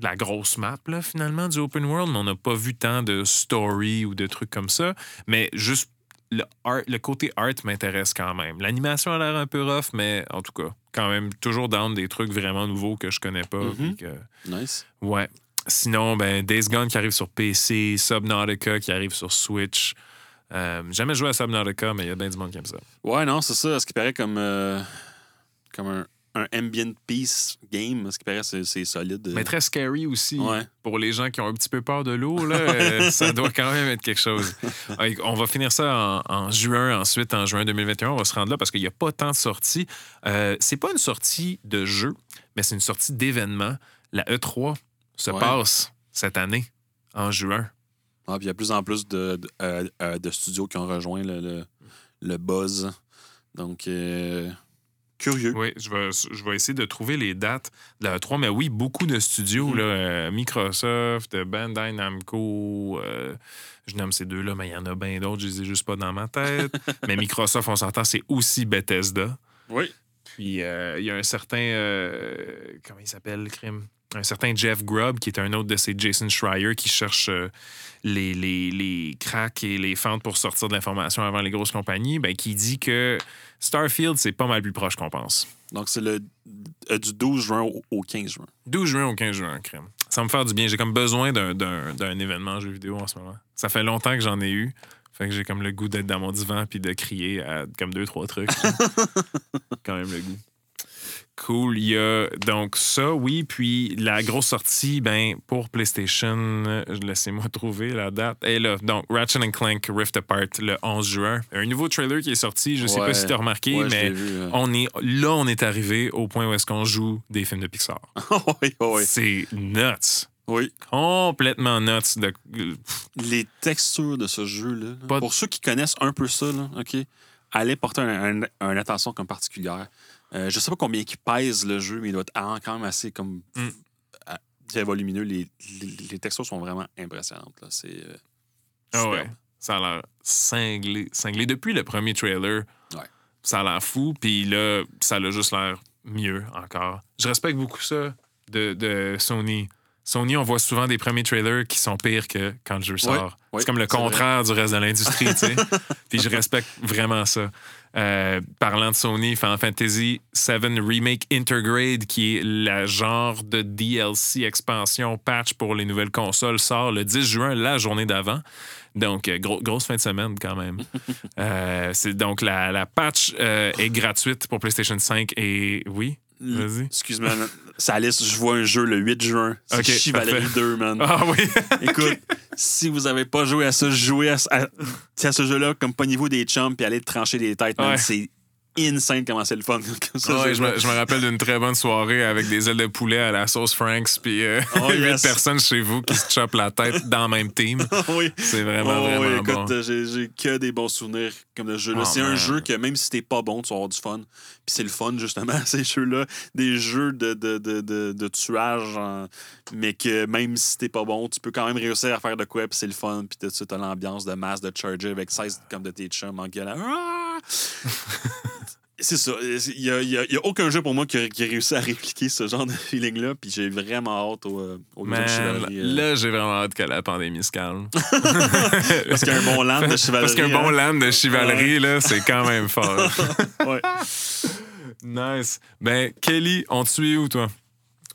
la grosse map, là, finalement, du open world, mais on n'a pas vu tant de story ou de trucs comme ça. Mais juste le, art- le côté art m'intéresse quand même. L'animation a l'air un peu rough, mais en tout cas, quand même, toujours down des trucs vraiment nouveaux que je connais pas. Mhm. que- Nice. Ouais. Sinon, ben, Days Gone qui arrive sur PC, Subnautica qui arrive sur Switch. Euh, jamais joué à Subnautica, mais il y a bien du monde qui aime ça. Ouais, non, c'est ça. Ce qui paraît comme, euh, comme un, un ambient peace game. Ce qui paraît, c'est c'est solide. Mais très scary aussi. Ouais. Pour les gens qui ont un petit peu peur de l'eau, là, euh, ça doit quand même être quelque chose. On va finir ça en, en juin, ensuite, en juin 2021. On va se rendre là parce qu'il n'y a pas tant de sorties. Euh, c'est pas une sortie de jeu, mais c'est une sortie d'événement. La E3 se Ouais. passe cette année, en juin. Ah, puis il y a de plus en plus de, de, euh, euh, de studios qui ont rejoint le, le, le buzz. Donc, euh, curieux. Oui, je vais, je vais essayer de trouver les dates de la E3, mais oui, beaucoup de studios, Mhm. là, euh, Microsoft, euh, Bandai Namco, euh, je nomme ces deux-là, mais il y en a bien d'autres, je les ai juste pas dans ma tête. mais Microsoft, on s'entend, c'est aussi Bethesda. Oui. Puis euh, il y a un certain, euh, comment il s'appelle, le crime? Un certain Jeff Grubb, qui est un autre de ces Jason Schreier qui cherche euh, les, les, les cracks et les fentes pour sortir de l'information avant les grosses compagnies, ben, qui dit que Starfield, c'est pas mal plus proche qu'on pense. Donc, c'est le euh, du 12 juin au, au 15 juin. 12 juin au 15 juin, crème. Ça me faire du bien. J'ai comme besoin d'un événement jeu vidéo en ce moment. Ça fait longtemps que j'en ai eu. Fait que j'ai comme le goût d'être dans mon divan puis de crier à comme deux, trois trucs. Quand même le goût. Cool. Il y a donc ça, oui. Puis la grosse sortie, ben, pour PlayStation, laissez-moi trouver la date. Et là, donc Ratchet Clank Rift Apart le 11 juin. Un nouveau trailer qui est sorti. Je sais Ouais. pas si tu as remarqué, Ouais, mais vu, euh. on est là, on est arrivé au point où est-ce qu'on joue des films de Pixar. oui, oui, C'est nuts. oui. Complètement nuts. De... Les textures de ce jeu-là, Pas pour ceux qui connaissent un peu ça, là, OK, allez porter un, un- un attention comme particulière. Euh, je sais pas combien il pèse le jeu, mais il doit être quand même assez comme Mm. très volumineux. Les, les, les textures sont vraiment impressionnantes. là. C'est euh, Ah ouais. Ça a l'air cinglé. cinglé. Depuis le premier trailer, Ouais. ça a l'air fou. Puis là, ça a juste l'air mieux encore. Je respecte beaucoup ça de, de Sony. Sony, on voit souvent des premiers trailers qui sont pires que quand le jeu sort. ouais, c'est comme le vrai. contraire du reste de l'industrie, tu sais. Puis je respecte vraiment ça. Euh, parlant de Sony, Final Fantasy VII Remake Intergrade, qui est la genre de DLC expansion patch pour les nouvelles consoles, sort le 10 juin, la journée d'avant. Donc, euh, gros- grosse fin de semaine quand même. Euh, c'est donc la, la patch euh, est gratuite pour PlayStation 5 et oui, vas-y. Excuse-moi, ça liste, je vois un jeu le 8 juin. C'est Ok, Chivalry parfait. 2, man. Ah oui. Écoute, si vous avez pas joué à ça, jouez à, ce- à- à ce jeu-là comme pognez-vous des chums puis allez trancher des têtes. Ouais. C'est insane comment c'est le fun. ça, Ouais, ce je, me, je me rappelle d'une très bonne soirée avec des ailes de poulet à la sauce Franks, puis euh, Oh, yes. personnes chez vous qui se chopent la tête dans le même team. oui. C'est vraiment, Oh, oui, vraiment écoute, bon. euh, j'ai, que des bons souvenirs comme ce jeu-là. Oh, c'est un jeu que même si t'es pas bon, tu vas avoir du fun. Puis c'est le fun, justement, ces jeux-là. Des jeux de, de, de, de, de tuage, en- mais que même si t'es pas bon, tu peux quand même réussir à faire de quoi, puis c'est le fun. Puis t'as l'ambiance de masse de Charger avec 16 comme de tes chums en gueulant. C'est ça. Il n'y a, a- aucun jeu pour moi qui a, qui a réussi à répliquer ce genre de feeling-là. Puis j'ai vraiment hâte au, euh, au Man, Chevalerie, euh, là, j'ai vraiment hâte que la pandémie se calme. Parce qu'il y a un bon land de chevalerie. Parce qu'un bon hein. land de chevalerie, là, c'est quand même fort. Ouais. nice. Ben, Kelly, on te suit où, toi?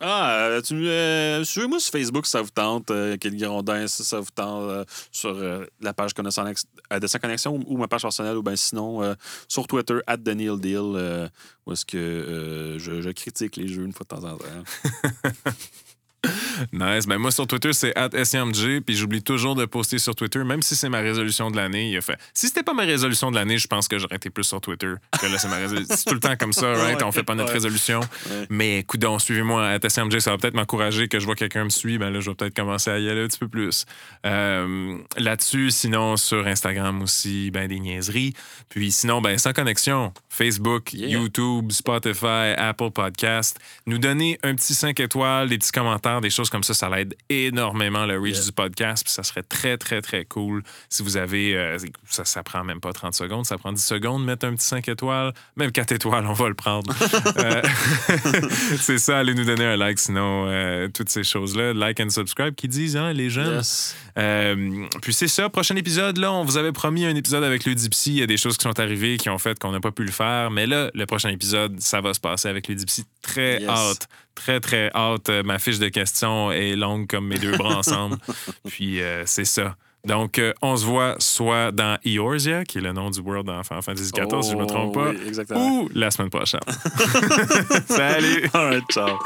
Ah, euh, euh, suivez-moi sur Facebook si ça vous tente. Euh, Kelly Grondin, si ça vous tente, euh, sur la page Connaissant de sa connexion ou ma page personnelle, ou bien sinon sur Twitter, at Neil Deal, où est-ce que je, je critique les jeux une fois de temps en temps. Nice. Ben moi, sur Twitter, c'est SMG, puis j'oublie toujours de poster sur Twitter, même si c'est ma résolution de l'année. Il a fait. Si c'était pas ma résolution de l'année, je pense que j'aurais été plus sur Twitter. Que là, c'est ma résolution. C'est tout le temps comme ça, right? On fait pas notre résolution. Ouais. Mais coudon, suivez-moi à SMG, ça va peut-être m'encourager que je vois quelqu'un me suit. Ben là, je vais peut-être commencer à y aller un petit peu plus. Euh, Là-dessus, sinon, sur Instagram aussi, ben des niaiseries. Puis sinon, ben sans connexion, Facebook, Yeah. YouTube, Spotify, Apple Podcast. Nous donner un petit 5 étoiles, des petits commentaires, des choses comme ça, ça l'aide énormément le reach Yeah. du podcast. Puis ça serait très, très, très cool si vous avez. euh, ça, ça prend même pas 30 secondes, ça prend 10 secondes, mettre un petit 5 étoiles, même 4 étoiles, on va le prendre. Euh, c'est ça, allez nous donner un like, sinon, euh, toutes ces choses-là. Like and subscribe qui disent, hein, les. Yes. Euh, puis c'est ça, prochain épisode, là, on vous avait promis un épisode avec Ludipsy. Il y a des choses qui sont arrivées qui ont fait qu'on n'a pas pu le faire. Mais là, le prochain épisode, ça va se passer avec Ludipsy. Très Yes. hâte. Très, très hâte. Euh, Ma fiche de questions est longue comme mes deux bras ensemble. Puis euh, c'est ça. Donc, euh, on se voit soit dans Eorzea, qui est le nom du world Final Fantasy XIV, si je ne me trompe Oh, pas, oui, ou la semaine prochaine. Salut! All right, ciao.